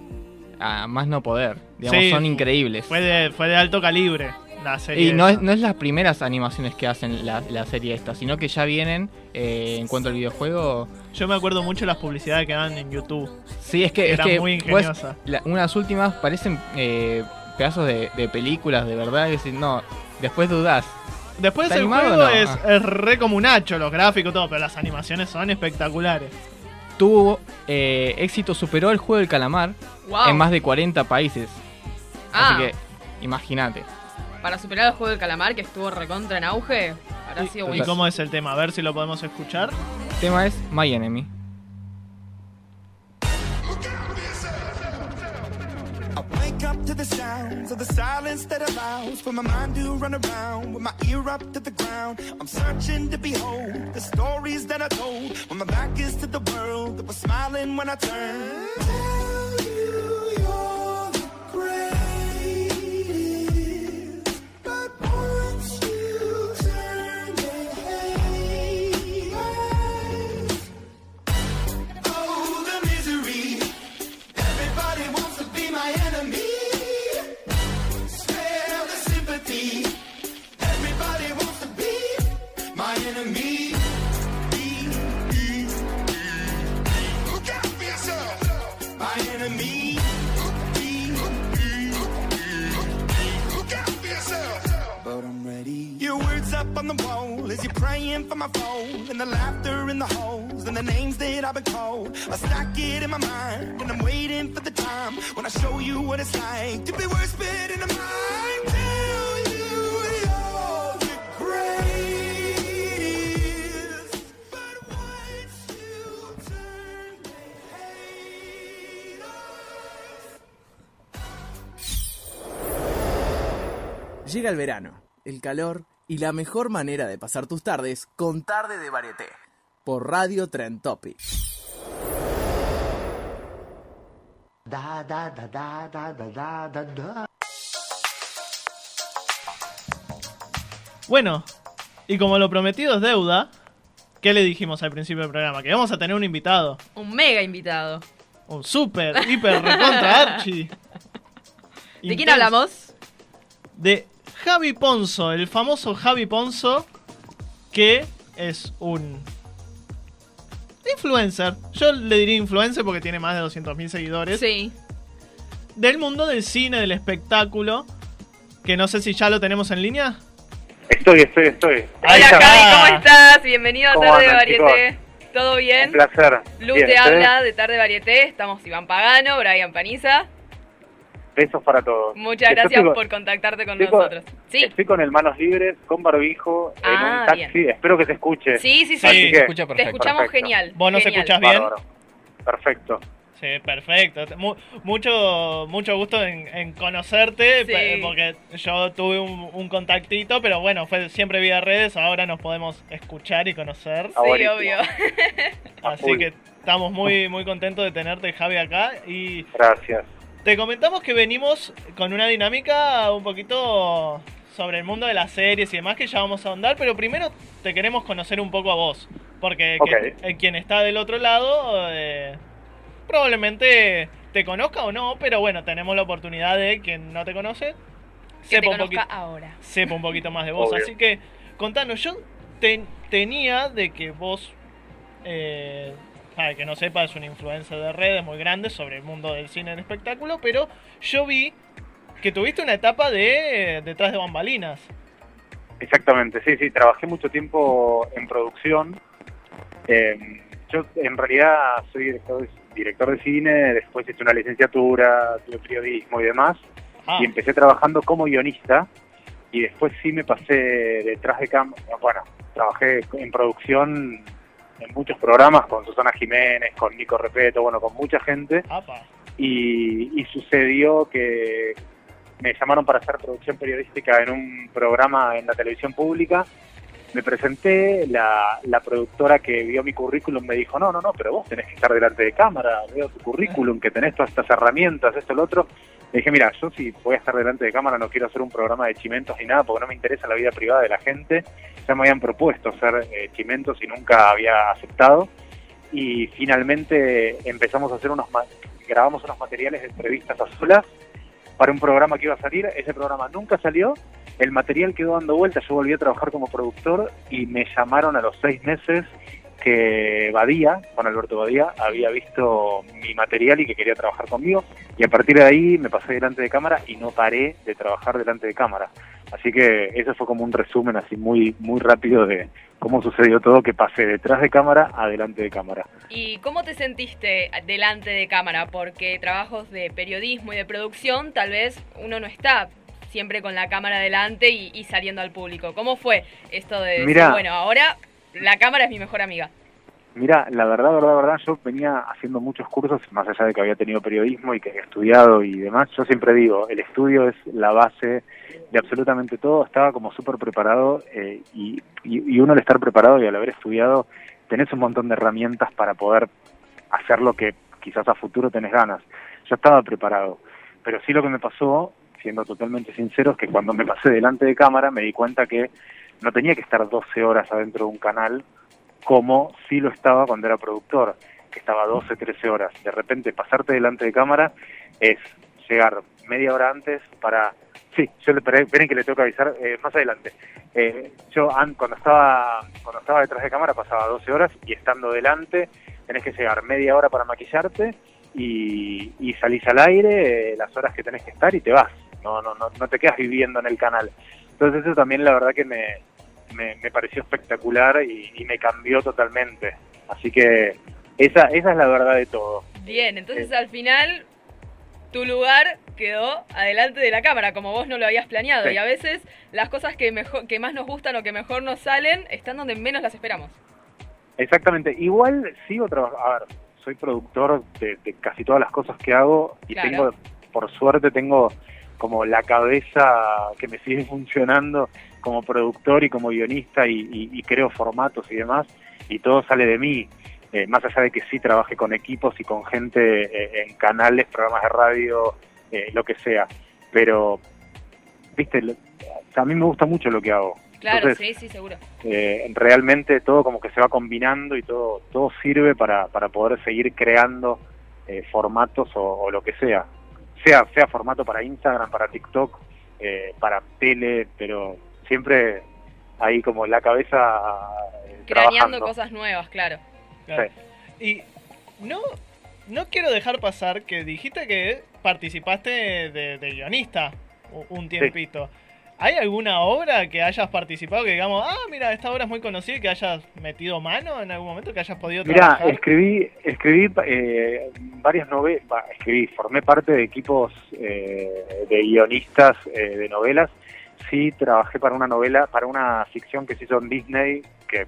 a más no poder. Digamos, Sí, son increíbles. Fue de, fue de alto calibre la serie. Y no es, no es las primeras animaciones que hacen la, la serie esta, sino que ya vienen eh, en cuanto al videojuego. Yo me acuerdo mucho de las publicidades que dan en YouTube. Sí, es que, es Era que muy pues, ingeniosa. la- unas últimas parecen eh, pedazos de, de películas, de verdad. Es decir, no, después dudás. Después ¿Está el juego o no? es, Ah. es re comunacho, los gráficos, todo, pero las animaciones son espectaculares. Tuvo eh, éxito, superó el juego del calamar wow. en más de 40 países. Ah, Así que, imagínate. para superar el juego del calamar que estuvo recontra en auge, habrá ¿Y, sido y buenísimo. cómo es el tema? A ver si lo podemos escuchar. El tema es My Enemy. I wake up to the sounds of the silence that allows for my mind to run around with my ear up to the ground. I'm searching to behold the stories that I told when my back is to the world that was smiling when I turned. Tell you you're y la mejor manera de pasar tus tardes con Tarde de Varieté por Radio Tren Topic. Da, da, da, bueno, y como lo prometido es deuda, ¿qué le dijimos al principio del programa? Que vamos a tener un invitado. Un mega invitado. Un super, hiper, recontra Archie. ¿De quién hablamos? De Javi Ponzo, el famoso Javi Ponzo, que es un influencer. Yo le diría influencer porque tiene más de 200.000 seguidores. Sí. Del mundo del cine, del espectáculo, que no sé si ya lo tenemos en línea. Estoy, estoy, estoy. Ahí Hola. Javi, ¿cómo estás? Bienvenido a ¿Cómo Tarde de andan, Varieté. ¿Todo bien? Un placer. Luz Bien, te habla de Tarde Varieté. Estamos Iván Pagano, Brian Paniza. Besos para todos. Muchas gracias con- por contactarte con estoy con- nosotros. Sí, Estoy con el manos libres, con barbijo, en Ah, un taxi. bien. Espero que se escuche. sí, sí, sí. Se Te escuchamos Perfecto. genial. ¿Vos nos genial. escuchás bien? Bárbaro. Perfecto. Sí, perfecto. Mu- mucho, mucho gusto en, en conocerte, Sí. porque yo tuve un, un contactito, pero bueno, fue siempre vía redes, ahora nos podemos escuchar y conocer. Ah, Sí, obvio. Así que estamos muy, muy contentos de tenerte, Javi, acá. Y Gracias. Te comentamos que venimos con una dinámica un poquito sobre el mundo de las series y demás, que ya vamos a ahondar, pero primero te queremos conocer un poco a vos, porque que- Ok. el quien está del otro lado eh, probablemente te conozca o no, pero bueno, tenemos la oportunidad de quien no te conoce, Que te sepa un, conozca poquito, ahora. sepa un poquito más de vos. Obvio. Así que contanos, yo ten- tenía de que vos, eh, para el que no sepa, es una influencia de redes muy grande sobre el mundo del cine el espectáculo, pero yo vi que tuviste una etapa de detrás de bambalinas. Exactamente, sí, sí. Trabajé mucho tiempo en producción. Eh, yo en realidad soy director de, director de cine, después hice una licenciatura, tuve periodismo y demás. Ah, y empecé trabajando como guionista y después sí me pasé detrás de cámara, bueno, trabajé en producción en muchos programas con Susana Jiménez, con Nico Repeto, bueno, con mucha gente y sucedió que me llamaron para hacer producción periodística en un programa en la televisión pública. Me presenté, la, la productora que vio mi currículum me dijo, no, no, no, pero vos tenés que estar delante de cámara, veo tu currículum, que tenés todas estas herramientas, esto, lo otro. Le dije, mira, yo si voy a estar delante de cámara no quiero hacer un programa de chimentos ni nada, porque no me interesa la vida privada de la gente. Ya me habían propuesto hacer eh, chimentos y nunca había aceptado. Y finalmente empezamos a hacer unos, grabamos unos materiales de entrevistas a solas para un programa que iba a salir. Ese programa nunca salió. El material quedó dando vueltas. Yo volví a trabajar como productor y me llamaron a los seis meses que Badía, Juan Alberto Badía, había visto mi material y que quería trabajar conmigo. Y a partir de ahí me pasé delante de cámara y no paré de trabajar delante de cámara. Así que eso fue como un resumen así muy muy rápido de cómo sucedió todo, que pasé detrás de cámara a delante de cámara. ¿Y cómo te sentiste delante de cámara? Porque trabajos de periodismo y de producción, tal vez uno no está siempre con la cámara delante y, y saliendo al público. ¿Cómo fue esto de decir, bueno, ahora la cámara es mi mejor amiga? Mira, la verdad, verdad, verdad, yo venía haciendo muchos cursos, más allá de que había tenido periodismo y que había estudiado y demás, yo siempre digo, el estudio es la base de absolutamente todo, estaba como súper preparado eh, y, y, y uno al estar preparado y al haber estudiado, tenés un montón de herramientas para poder hacer lo que quizás a futuro tenés ganas. Yo estaba preparado, pero sí lo que me pasó, siendo totalmente sincero, es que cuando me pasé delante de cámara me di cuenta que no tenía que estar 12 horas adentro de un canal como sí lo estaba cuando era productor, que estaba 12, 13 horas. De repente pasarte delante de cámara es llegar media hora antes para... Sí, yo le esperen que le tengo que avisar eh, más adelante. Eh, yo an- cuando estaba cuando estaba detrás de cámara pasaba 12 horas y estando delante tenés que llegar media hora para maquillarte y, y salís al aire eh, las horas que tenés que estar y te vas. No, no, no, no te quedas viviendo en el canal. Entonces eso también la verdad que me, me, me pareció espectacular y, y me cambió totalmente. Así que esa, esa es la verdad de todo. Bien, entonces al final tu lugar quedó adelante de la cámara, como vos no lo habías planeado. Sí. Y a veces las cosas que, mejor, que más nos gustan o que mejor nos salen están donde menos las esperamos. Exactamente. Igual sigo trabajando. A ver, soy productor de, de casi todas las cosas que hago y Claro. tengo, por suerte, tengo como la cabeza que me sigue funcionando como productor y como guionista y, y- y creo formatos y demás, y todo sale de mí. Eh, más allá de que sí trabaje con equipos y con gente eh, en canales, programas de radio, eh, lo que sea. Pero, viste, lo- a mí me gusta mucho lo que hago. Claro, Entonces, sí, sí, seguro. eh, realmente todo como que se va combinando y todo todo sirve para, para poder seguir creando eh, formatos o, o lo que sea sea sea formato para Instagram para TikTok para tele pero siempre ahí como la cabeza eh, Craneando trabajando. cosas nuevas, claro. Claro. Y no, no quiero dejar pasar que dijiste que participaste de, de guionista un tiempito. ¿Hay alguna obra que hayas participado que digamos, ah, mira, esta obra es muy conocida y que hayas metido mano en algún momento, que hayas podido Mira, trabajar? escribí, escribí eh, varias novelas, escribí, formé parte de equipos eh, de guionistas eh, de novelas. Sí, trabajé para una novela, para una ficción que se hizo en Disney, que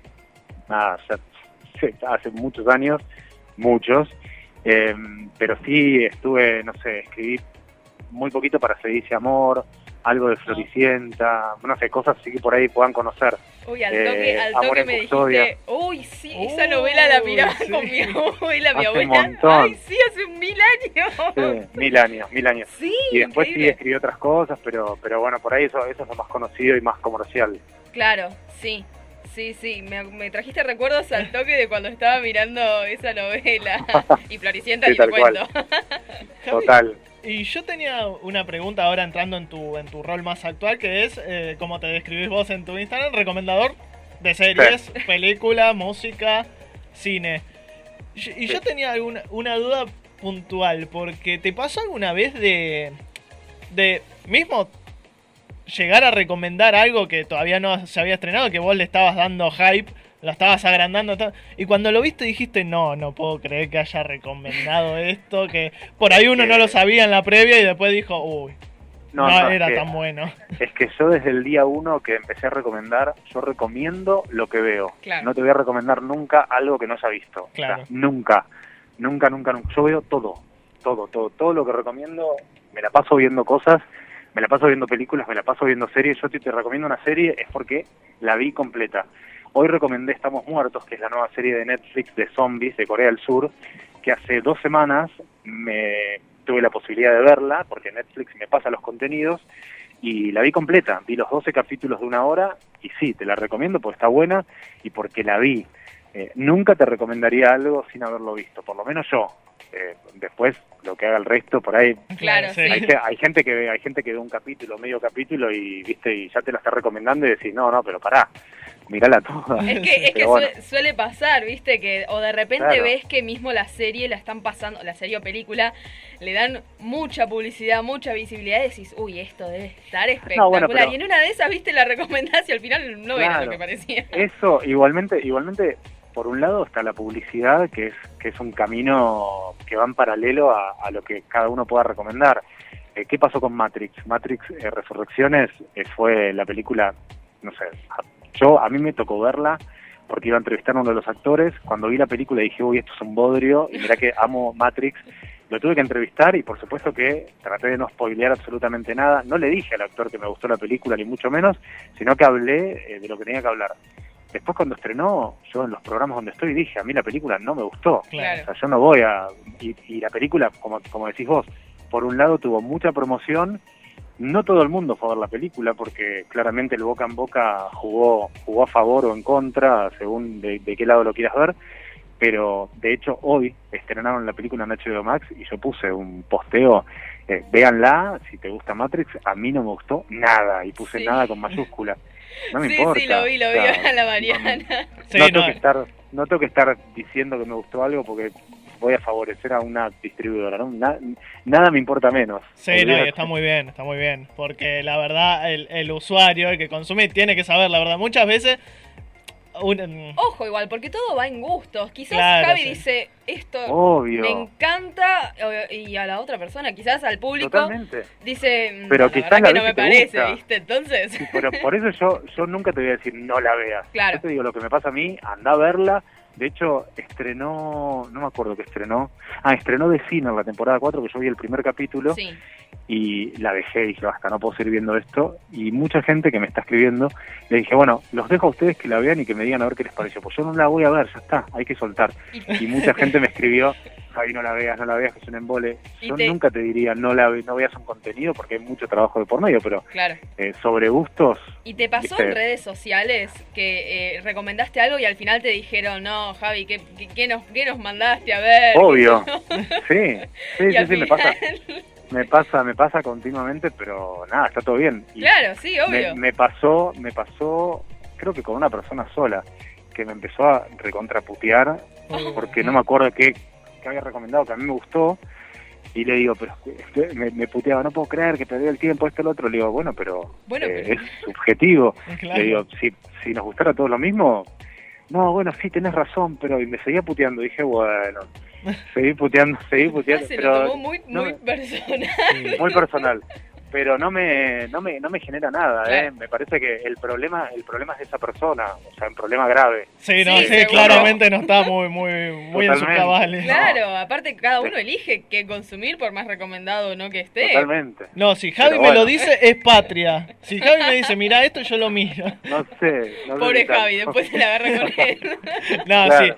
nada, ya- hace muchos años, muchos. Eh, pero sí estuve, no sé, escribí muy poquito para Se dice amor, algo de Floricienta, no sé, cosas así que por ahí puedan conocer. Uy, al Eh, toque, al Amor toque me Custodia. dijiste, uy, sí, esa novela la miraba sí. con mi abuela, mi Hace abuela. un montón. Ay, sí, hace mil años. Sí, mil años, mil años. Sí, y después sí escribí otras cosas, pero pero bueno, por ahí eso, eso es lo más conocido y más comercial. Claro, sí. Sí, sí, me, me trajiste recuerdos al toque de cuando estaba mirando esa novela. y Floricienta Sí, ni te tal cual. cuento. Total. Y yo tenía una pregunta ahora entrando en tu, en tu rol más actual, que es, eh, como te describís vos en tu Instagram, recomendador de series, película, música, cine. Y, y yo tenía alguna, una duda puntual, porque ¿te pasó alguna vez de, de mismo llegar a recomendar algo que todavía no se había estrenado, que vos le estabas dando hype, lo estabas agrandando, y cuando lo viste dijiste, no, no puedo creer que haya recomendado esto, que por ahí uno no lo sabía en la previa y después dijo, uy, no, No, no, era es que- tan bueno. Es que yo desde el día uno que empecé a recomendar, yo recomiendo lo que veo. Claro. No te voy a recomendar nunca algo que no haya visto. O sea, Claro. nunca, nunca, nunca, nunca. Yo veo todo, todo, todo, todo lo que recomiendo. Me la paso viendo cosas, me la paso viendo películas, me la paso viendo series. Yo si te recomiendo una serie es porque la vi completa. Hoy recomendé Estamos Muertos, que es la nueva serie de Netflix de zombies de Corea del Sur, que hace dos semanas me tuve la posibilidad de verla, porque Netflix me pasa los contenidos, y la vi completa. Vi los 12 capítulos de una hora, y sí, te la recomiendo porque está buena y porque la vi. Eh, nunca te recomendaría algo sin haberlo visto, por lo menos yo. Eh, después, lo que haga el resto, por ahí Claro, sí. hay, ge- hay gente que ve, hay gente que ve un capítulo, medio capítulo y viste y ya te la está recomendando y decís, no, no, pero pará, mirala toda. Es que, es que bueno, suele, suele pasar, ¿viste? Que o de repente Claro. ves que mismo la serie la están pasando, la serie o película, le dan mucha publicidad, mucha visibilidad y decís, uy, esto debe estar espectacular. bueno, pero- Y en una de esas, ¿viste? La recomendás y al final no era lo que parecía. Eso, igualmente, igualmente, por un lado está la publicidad, que es, que es un camino que va en paralelo a, a lo que cada uno pueda recomendar. Eh, ¿Qué pasó con Matrix? Matrix eh, Resurrecciones eh, fue la película, no sé, yo a mí me tocó verla porque iba a entrevistar a uno de los actores. Cuando vi la película dije, uy, esto es un bodrio, y mirá que amo Matrix. Lo tuve que entrevistar y por supuesto que traté de no spoilear absolutamente nada. No le dije al actor que me gustó la película, ni mucho menos, sino que hablé eh, de lo que tenía que hablar. Después cuando estrenó, yo en los programas donde estoy dije, a mí la película no me gustó. Claro. O sea, yo no voy a... Y, y la película, como, como decís vos, por un lado tuvo mucha promoción, no todo el mundo fue a ver la película porque claramente el boca en boca jugó, jugó a favor o en contra, según de, de qué lado lo quieras ver, pero de hecho hoy estrenaron la película en HBO Max y yo puse un posteo, eh, véanla, si te gusta Matrix, a mí no me gustó nada y puse Sí. nada con mayúscula. No me sí, importa. sí, lo vi, lo o vi sea, a la no, no, tengo que estar, no tengo que estar diciendo que me gustó algo porque voy a favorecer a una distribuidora, ¿no? Na- nada me importa menos. Sí, no, y está muy bien, está muy bien. Porque la verdad, el, el usuario, el que consume, tiene que saber, la verdad. Muchas veces. un- Ojo igual, porque todo va en gustos. Quizás Claro, Javi sí. dice, esto Obvio. me encanta, y a la otra persona, quizás al público, Totalmente. dice, "Mm, Pero la quizás la que no me parece, gusta. ¿viste? Entonces, Sí, pero por eso yo, yo nunca te voy a decir no la veas. Claro. Yo te digo lo que me pasa a mí, anda a verla, De hecho, estrenó, no me acuerdo que estrenó. Ah, estrenó en la temporada 4, que yo vi el primer capítulo Sí. y la dejé y dije, basta, no puedo seguir viendo esto. Y mucha gente que me está escribiendo, le dije, bueno, los dejo a ustedes que la vean y que me digan a ver qué les pareció. Pues yo no la voy a ver, ya está, hay que soltar. Y mucha gente me escribió, Javi, no la veas, no la veas, que es un embole. Yo te- nunca te diría, no la ve- no veas un contenido porque hay mucho trabajo de por medio, pero Claro. eh, sobre gustos, ¿Y te pasó Viste. en redes sociales que eh, recomendaste algo y al final te dijeron, no, Javi, ¿qué, qué, qué nos, qué nos mandaste a ver? obvio. Sí, sí, Y sí, me pasa. Me pasa, me pasa continuamente, pero nada, está todo bien. Y Claro, sí, obvio. me, me pasó, me pasó, creo que con una persona sola, que me empezó a recontraputear, porque no me acuerdo qué, qué había recomendado, que a mí me gustó, y le digo, pero este, me, me puteaba, no puedo creer que perdí el tiempo, esto, el otro, le digo, bueno, pero, Bueno, eh, pero- es subjetivo. Claro. Le digo, si, si nos gustara todo lo mismo, no, bueno, sí, tenés razón, pero y me seguía puteando, dije, bueno, seguí puteando, seguí puteando, Se pero lo tomó muy, no muy personal. muy personal pero no me no me no me genera nada. ¿eh? me parece que el problema el problema es de esa persona o sea un problema grave Sí, no, Sí, claramente no está muy, muy, muy en sus cabales. Claro, aparte cada uno elige qué consumir por más recomendado o no que esté. totalmente No, si Javi me lo dice, es patria. Si Javi me dice, mira esto, yo lo miro. no sé no Pobre Javi, después se la agarra con él. No, Claro. sí.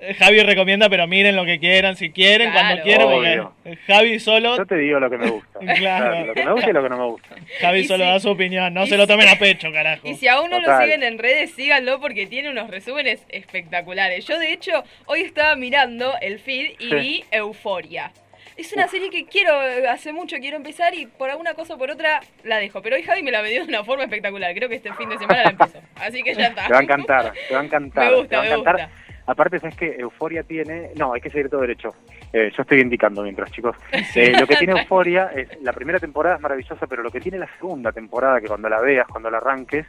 Eh, Javi recomienda, pero miren lo que quieran, si quieren, Claro. cuando quieran, porque Javi solo, yo te digo lo que me gusta Claro. lo que me gusta y lo que no me gusta Javi solo si- da su opinión, no se lo tomen a pecho, carajo. Y si aún no lo siguen en redes, síganlo porque tiene unos resúmenes espectaculares. Yo, de hecho, hoy estaba mirando el feed y Sí. vi Euforia. Es una serie que quiero, eh, hace mucho quiero empezar y por alguna cosa o por otra la dejo. Pero hoy Javi me la vendió de una forma espectacular. Creo que este fin de semana la empiezo. Así que ya está. te va a encantar te va a encantar Me te gusta, va a me encantar gusta. Aparte, ¿sabes que Euforia tiene... No, hay que seguir todo derecho. Eh, yo estoy indicando mientras, chicos. Eh, lo que tiene Euforia es... La primera temporada es maravillosa, pero lo que tiene la segunda temporada, que cuando la veas, cuando la arranques,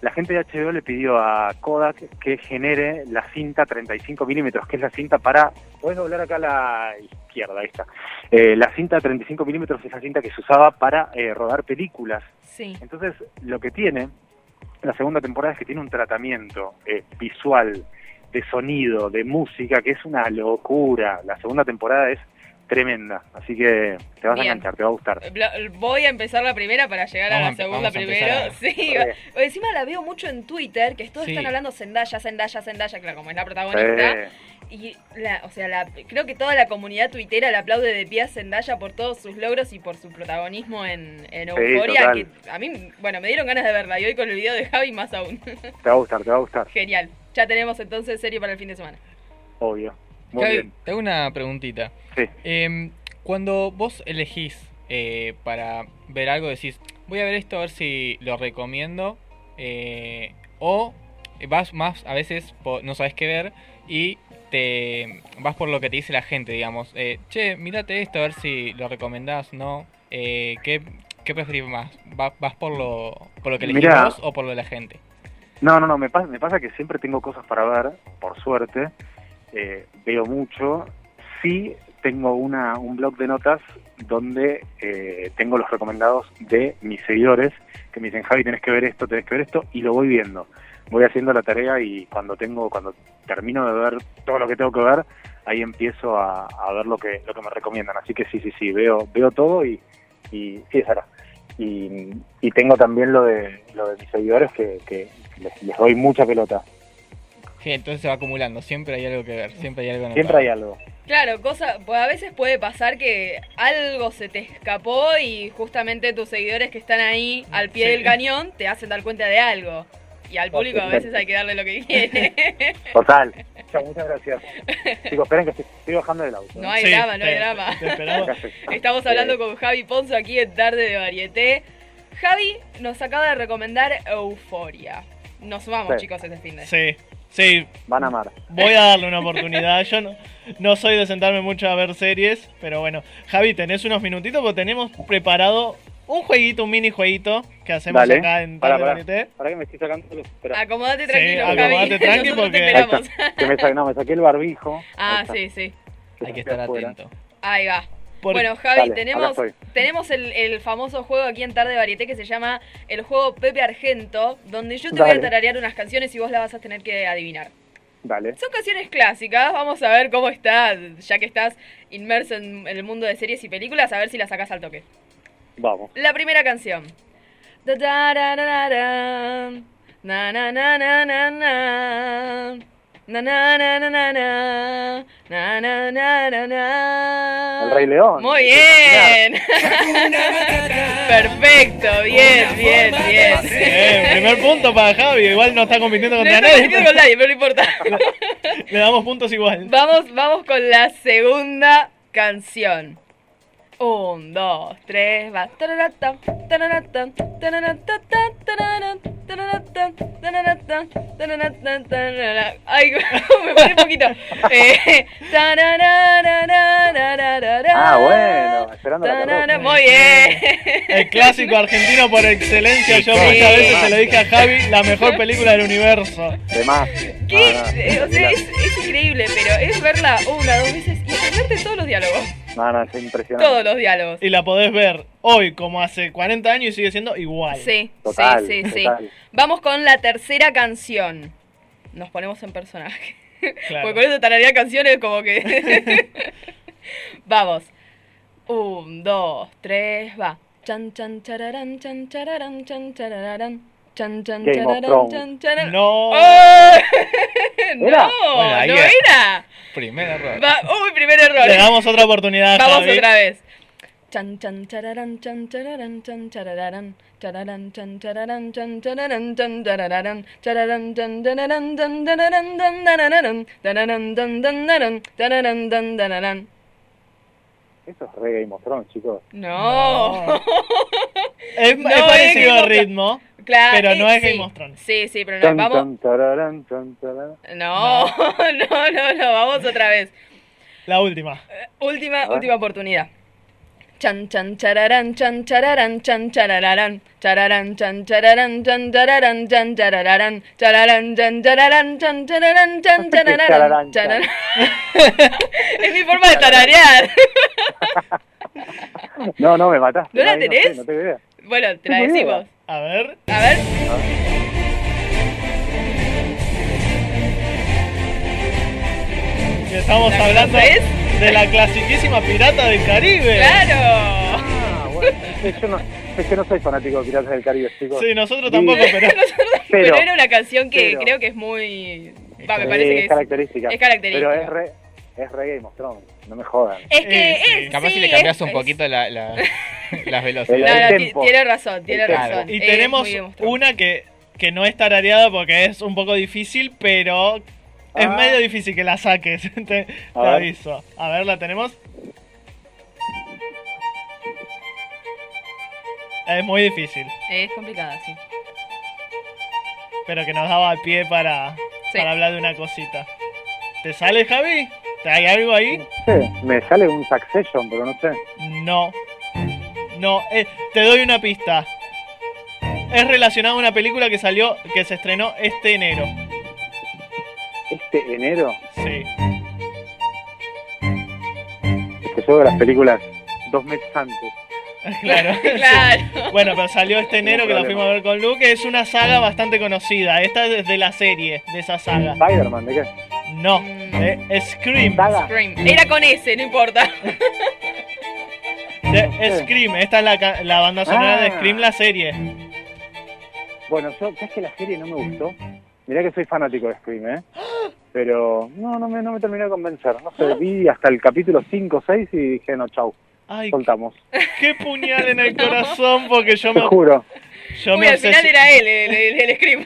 la gente de HBO le pidió a Kodak que genere la cinta 35 milímetros, que es la cinta para... Puedes doblar acá a la izquierda, ahí está. Eh, la cinta 35 milímetros es la cinta que se usaba para eh, rodar películas. Sí. Entonces, lo que tiene la segunda temporada es que tiene un tratamiento visual, de sonido, de música, que es una locura. La segunda temporada es tremenda, así que te vas Bien. a enganchar, te va a gustar. Bla- Voy a empezar la primera para llegar a Vamos la a segunda a primero. Sí, encima la veo mucho en Twitter, que todos Sí. están hablando Zendaya, Zendaya, Zendaya, claro, como es la protagonista. Eh, Y la, o sea, la, creo que toda la comunidad tuitera le aplaude de pie a Zendaya por todos sus logros y por su protagonismo en, en Euphoria, que a mí, bueno, me dieron ganas de verla y hoy con el video de Javi más aún. te va a gustar, te va a gustar, Genial. Ya tenemos entonces serie para el fin de semana. obvio. Muy Javi, bien. te hago una preguntita. Sí. Em, cuando vos elegís eh, para ver algo, decís, voy a ver esto a ver si lo recomiendo, eh, o vas más, a veces no sabes qué ver y te vas por lo que te dice la gente, digamos, eh, che, mírate esto a ver si lo recomendás, ¿no? Eh, ¿qué, ¿Qué preferís más? ¿Va- ¿Vas por lo, por lo que elegís Mirá. vos o por lo de la gente? No, no, no, me pasa, me pasa que siempre tengo cosas para ver, por suerte. Eh, veo mucho. Sí tengo una, un blog de notas donde eh, tengo los recomendados de mis seguidores que me dicen, Javi, tenés que ver esto, tenés que ver esto, y lo voy viendo. Voy haciendo la tarea y cuando tengo, cuando termino de ver todo lo que tengo que ver, ahí empiezo a, ver lo que, lo que me recomiendan. Así que sí, sí, sí, veo, veo todo y, y sí, es ahora. Y, y tengo también lo de, lo de mis seguidores que, que les, les doy mucha pelota. Sí, entonces se va acumulando, siempre hay algo que ver, siempre hay algo Siempre hay algo. Claro, cosa, pues a veces puede pasar que algo se te escapó y justamente tus seguidores que están ahí al pie Sí. del cañón te hacen dar cuenta de algo. Y al público a veces hay que darle lo que quiere. Total. Chao, muchas gracias. Chicos, esperen que estoy, estoy bajando del auto. ¿eh? No hay Sí, drama, no hay te- drama. te. Estamos hablando con Javi Ponzo aquí en Tarde de Varieté. Javi nos acaba de recomendar Euforia. Nos sumamos, Sí. chicos, este fin de Sí, sí, Van a amar. voy a darle una oportunidad. Yo no, no soy de sentarme mucho a ver series, pero bueno. Javi, tenés unos minutitos porque tenemos preparado un jueguito, un mini jueguito que hacemos Dale. acá en Para, Tarde para, Varieté. para que me estoy sacando. Espera. Acomódate Sí, tranquilo, acomódate Javi. tranqui porque-. Que me, sa- no, me saqué el barbijo. Ah, sí, sí. Hay que estar afuera. atento. Ahí va. Por- Bueno, Javi, Dale, tenemos, tenemos el, el famoso juego aquí en Tarde Varieté que se llama el juego Pepe Argento, donde yo te voy a tararear unas canciones y vos las vas a tener que adivinar. Dale. Son canciones clásicas, vamos a ver cómo está, ya que estás inmerso en, en el mundo de series y películas, a ver si la sacas al toque. Vamos. La primera canción. El Rey León. Muy bien. Perfecto, bien, bien, bien. Eh, primer punto para Javi, igual no está compitiendo No contra estoy nadie. compitiendo con nadie, pero no importa. Le damos puntos igual. Vamos, vamos con la segunda canción. Un, dos, tres, va. Ay, me paré un poquito. Eh. Ah, bueno, esperando la. Muy bien. El clásico argentino por excelencia. Yo muchas veces se lo dije a Javi, la mejor película del universo. De más. ¿Qué? Eh, o sea, es, es increíble, pero es verla una, dos veces y aprenderte todos los diálogos. No, no, es impresionante. Todos los diálogos. Y la podés ver hoy como hace 40 años y sigue siendo igual. Sí, Total, sí, sí, sí. Vamos con la tercera canción. Nos ponemos en personaje. Claro. Porque con eso tararía canciones como que. Vamos. Un, dos, tres, va. Chan, chan, chararán, chan, chararán, chan, chararán. Chan, chan, Game of chararán, Thrones. chan, chararán. No. ¡Oh! no, ¿Era? Bueno, ahí no es. era. Primer error. Va, uy, primer error. Le damos otra oportunidad Vamos Javi. otra vez. Chan chan chararán chan chararán chan chararán chararán chan chararán chan chararán chan chararán chararán chan chararán chan chararán dan danarán danarán dan danarán danarán dan danarán Eso es re Game of Thrones, chicos. No. Es, No es es parecido al ritmo, Claro, pero no eh, es sí. Game of Thrones. Sí, sí, pero no, Tan, vamos. tan, tararán, tan, tararán. No, no, no, no, vamos otra vez. La última. Última, A ver. última oportunidad. Chan chan chararán chan chararán chan charararán chararán chan chararán chan chararán chan charararán chararán chan chararán chan chararán chan chararán, chararán. Es mi forma de tararear. No, no, me mataste. ¿No la tenés? No tengo idea. Bueno, te la decimos. A ver. A ver. Estamos ¿La hablando de la clasiquísima Pirata del Caribe. Claro. Ah, bueno, es que yo no, es que no soy fanático de Piratas del Caribe, chicos. Sí, nosotros tampoco, pero Pero Pero, era una canción que pero- creo que es muy. Va, me parece que es es. característica. es característica. Pero es re, es re Game of Thrones, no me jodan. Es que sí. es. Capaz sí, si le cambias un poquito la, la- las No, velocidades. El no, tempo. tiene razón, tiene razón. y Es tenemos una que, que no es tarareada porque es un poco difícil, pero es Ah. medio difícil que la saques. te te A ver. aviso. A ver, la tenemos. Es muy difícil, Es complicada, sí. pero que nos daba pie para, Sí. para hablar de una cosita. ¿Te sale, Javi? ¿Te hay algo ahí? Sí, me sale un Succession, pero no sé. No. No, eh, te doy una pista. Es relacionado a una película que salió, que se estrenó este enero. Este enero, Sí. es que yo veo las películas dos meses antes. Claro. Claro. Bueno, pero salió este enero que la fuimos a ver con Luke. Es una saga bastante conocida. Esta es de la serie, de esa saga. Spider-Man, ¿de qué? No. Eh, Scream. Saga. Scream. Era con ese, no importa. De Scream. Esta es la, ca- la banda sonora de Ah. Scream, la serie. Bueno, yo, ¿sabes que la serie no me gustó? Mirá que soy fanático de Scream, ¿eh? Pero no, no me, no me terminó de convencer. No sé, vi hasta el capítulo 5 o 6 y dije, no, chau, Ay, soltamos. qué puñal en el corazón porque yo Te me, juro. yo Uy, me, al final era él, el, el, el Scream.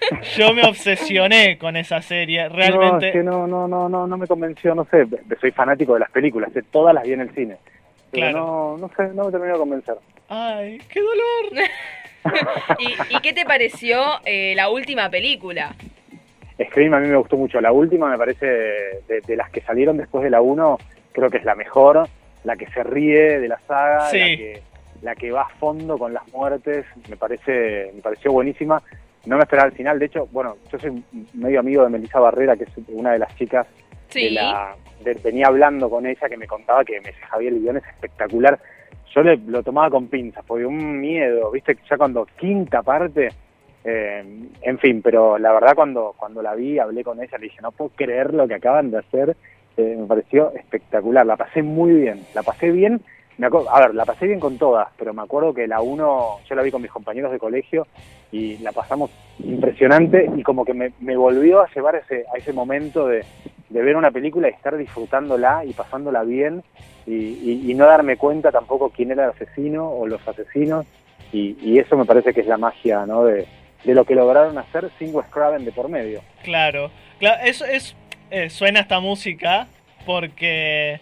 yo me obsesioné con esa serie. No, Realmente. es que no, no, no, no, no me convenció, no sé. Soy fanático de las películas, de todas las vi en el cine. Pero Claro. no, no sé, no me terminó de convencer. Ay, qué dolor. ¿Y, y qué te pareció eh, la última película? Scream a mí me gustó mucho. La última me parece, de, de las que salieron después de la 1, creo que es la mejor, la que se ríe de la saga, Sí. la, que, la que va a fondo con las muertes, me parece me pareció buenísima. No me esperaba al final, de hecho, bueno, yo soy medio amigo de Melissa Barrera, que es una de las chicas Sí. de la, de- venía hablando con ella que me contaba que me dice Javier el guion es espectacular. Yo le, lo tomaba con pinzas, porque un miedo, viste, ya cuando quinta parte Eh, en fin, pero la verdad cuando, cuando la vi, hablé con ella, le dije, no puedo creer lo que acaban de hacer, Eh, me pareció espectacular, la pasé muy bien, la pasé bien, me acuer- a ver, la pasé bien con todas, pero me acuerdo que la uno, yo la vi con mis compañeros de colegio y la pasamos impresionante y como que me, volvió a llevar ese, a ese momento de, ver una película y estar disfrutándola y pasándola bien y, no darme cuenta tampoco quién era el asesino o los asesinos y, eso me parece que es la magia ¿no? de, de lo que lograron hacer sin Wes Craven de por medio. Claro, claro, eso es, eh, suena esta música porque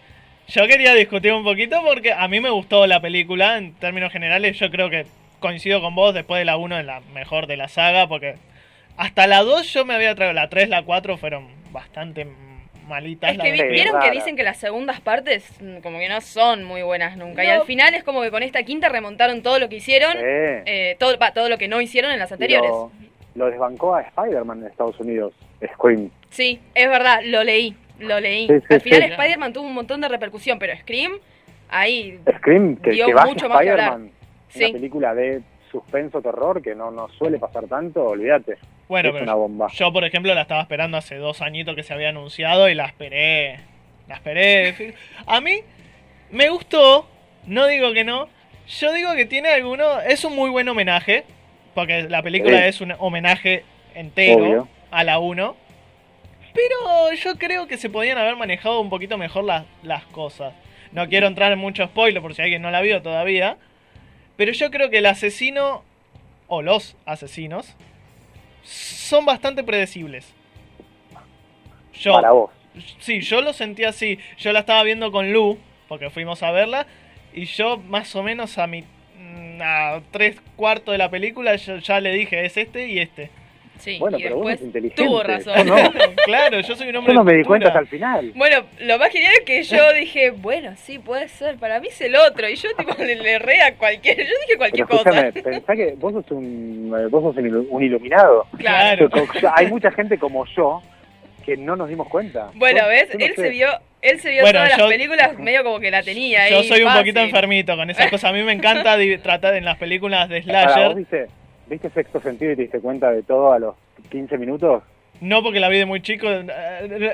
yo quería discutir un poquito porque a mí me gustó la película en términos generales, yo creo que coincido con vos, después de la 1 es la mejor de la saga porque hasta la 2 yo me había traído, la 3, la 4 fueron bastante malitas. Es que vi- vieron que dicen que las segundas partes mm, como que no son muy buenas nunca. Y al final es como que con esta quinta remontaron todo lo que hicieron, Sí. eh, todo, todo lo que no hicieron en las anteriores. Lo, lo desbancó a Spider-Man en Estados Unidos, Scream. Sí, es verdad, lo leí, lo leí. Sí, sí, al final sí. Spider-Man tuvo un montón de repercusión, pero Scream, ahí Scream, que, dio que mucho más que hablar. Una película de suspenso, terror, que no, no suele pasar tanto, olvídate. Bueno, es pero una bomba. Yo, por ejemplo, la estaba esperando hace dos añitos que se había anunciado y la esperé. La esperé. A mí me gustó, no digo que no. Yo digo que tiene alguno. Es un muy buen homenaje, porque la película Sí. es un homenaje entero Obvio. a la 1. Pero yo creo que se podían haber manejado un poquito mejor las, las cosas. No quiero entrar en mucho spoiler por si alguien no la vio todavía. Pero yo creo que el asesino, o los asesinos, son bastante predecibles. Yo, Para vos. Sí, yo lo sentí así. Yo la estaba viendo con Lu, porque fuimos a verla, y yo más o menos a mi mm, a tres cuartos de la película yo ya le dije, es este y este. Sí, Bueno, y pero vos después sos inteligente. tuvo razón. No. claro, yo soy un hombre Yo no me di cuenta hasta el final. Bueno, lo más genial es que yo dije, bueno, sí, puede ser, para mí es el otro. Y yo tipo le, le erré a cualquiera, yo dije cualquier Pero cosa. pensá que vos sos un, eh, vos sos un ilu- un iluminado. Claro. Hay mucha gente como yo que no nos dimos cuenta. Bueno, ¿ves? no él sé. se vio, él se vio Bueno, todas yo- las películas medio como que la tenía ahí. Yo soy un fácil. poquito enfermito con esas cosas. A mí me encanta tratar en las películas de slasher. ¿vos viste, sexto sentido y te diste cuenta de todo a los 15 minutos? No porque la vi de muy chico. eh,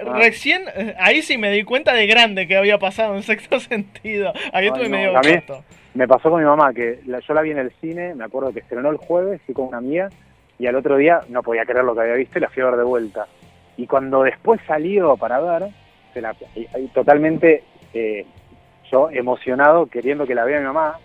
Ah. Recién, eh, ahí sí me di cuenta de grande que había pasado en sexto sentido. Ahí estuve no, medio corto. Me pasó con mi mamá que la- yo la vi en el cine, me acuerdo que estrenó el jueves, fui con una amiga y al otro día no podía creer lo que había visto y la fui a ver de vuelta. Y cuando después salió para ver, se la, y- y totalmente eh, yo emocionado, queriendo que la vea mi mamá,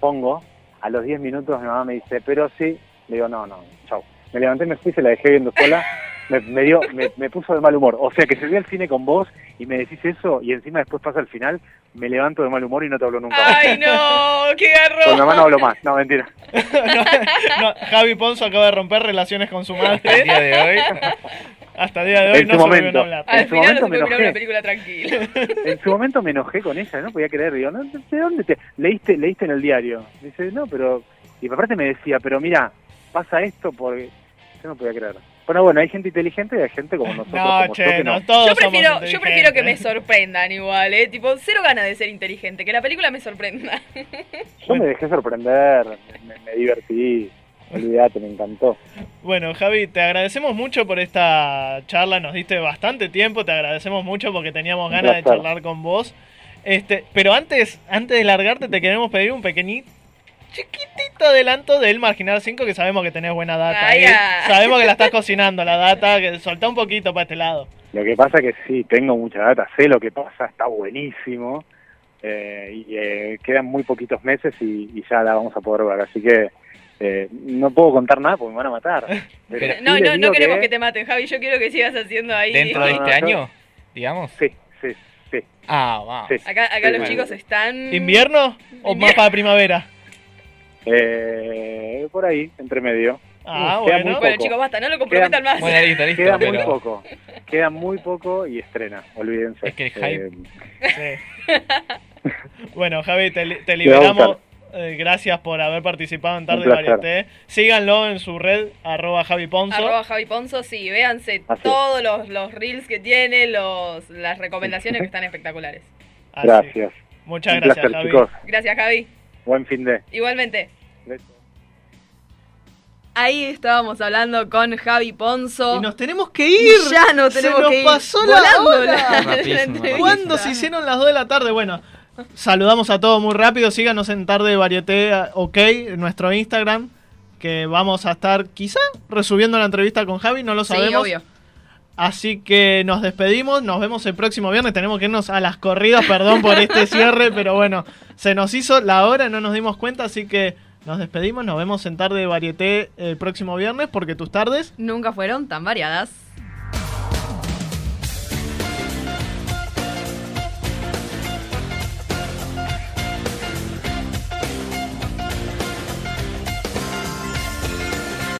pongo, a los 10 minutos mi mamá me dice, pero sí, le digo, no, no, chau. Me levanté, me fui, se la dejé viendo sola, me, me dio, me, me puso de mal humor. O sea que se vio al cine con vos y me decís eso y encima después pasa el final, me levanto de mal humor y no te hablo nunca. más. Ay, no, qué Con mi mamá no hablo más, no, mentira. No, Javi Ponzo acaba de romper relaciones con su madre. El día de hoy. Hasta el día de hoy En no su se volvieron momento. a hablar. Al en su final no momento se me enojé. una película tranquila. En su momento me enojé con ella, no podía creer, digo, no, ¿de dónde te leíste leíste en el diario? Dice, no, pero y aparte me decía, pero mira, pasa esto porque yo no podía creer. Bueno, bueno, hay gente inteligente y hay gente como nosotros, No, como yo, que no. no, todos Yo somos prefiero, yo prefiero que me sorprendan igual, ¿eh? Tipo, cero ganas de ser inteligente, que la película me sorprenda. Yo me dejé sorprender, me, me divertí, olvídate, me encantó. Bueno, Javi, te agradecemos mucho por esta charla, nos diste bastante tiempo, te agradecemos mucho porque teníamos ganas de charlar con vos. Este, pero antes, antes de largarte, te queremos pedir un pequeñito, chiquitito adelanto del Marginal 5, que sabemos que tenés buena data. Ah. Sabemos que la estás cocinando, la data, que soltá un poquito para este lado. Lo que pasa que sí, tengo mucha data, sé lo que pasa, está buenísimo. eh, y eh, quedan muy poquitos meses y, y ya la vamos a poder ver. Así que eh, no puedo contar nada porque me van a matar. Pero sí No, no, no queremos que te maten, Javi. Yo quiero que sigas haciendo ahí. Dentro de este no, yo- año, digamos. Sí, sí, sí. Ah, va. sí. Acá, acá Sí, los chicos están. ¿Invierno o Invier- más para primavera? Eh, por ahí, entre medio. Ah, Queda bueno. muy Bueno, poco. chicos, basta, no lo comprometan más. Bueno, listo, listo. Queda muy poco. Queda muy poco y estrena, olvídense. Es que el hype- Eh, Sí. bueno, Javi, te, liberamos. Eh, gracias por haber participado en Tarde. Varieté. Síganlo en su red, arroba Javi Ponzo. Arroba Javi Ponzo, sí, véanse Así. todos los, los reels que tiene, los, las recomendaciones que están espectaculares. Así. gracias. Muchas Un gracias, placer, Javi. chicos. Gracias, Javi. Buen fin de. Igualmente. Ahí estábamos hablando con Javi Ponzo. Y nos tenemos que ir. Ya nos tenemos Se nos que ir. pasó la volando hora. la-. ¿Cuándo se hicieron las 2 de la tarde? Bueno, saludamos a todos muy rápido. Síganos en Tarde Varieté, eh, ok, en nuestro Instagram. Que vamos a estar quizá resubiendo la entrevista con Javi, no lo Sí, sabemos. obvio. Así que nos despedimos, nos vemos el próximo viernes. Tenemos que irnos a las corridas, perdón por este cierre, pero bueno, se nos hizo la hora, no nos dimos cuenta, así que nos despedimos. Nos vemos en Tarde Varieté el próximo viernes, porque tus tardes Nunca fueron tan variadas.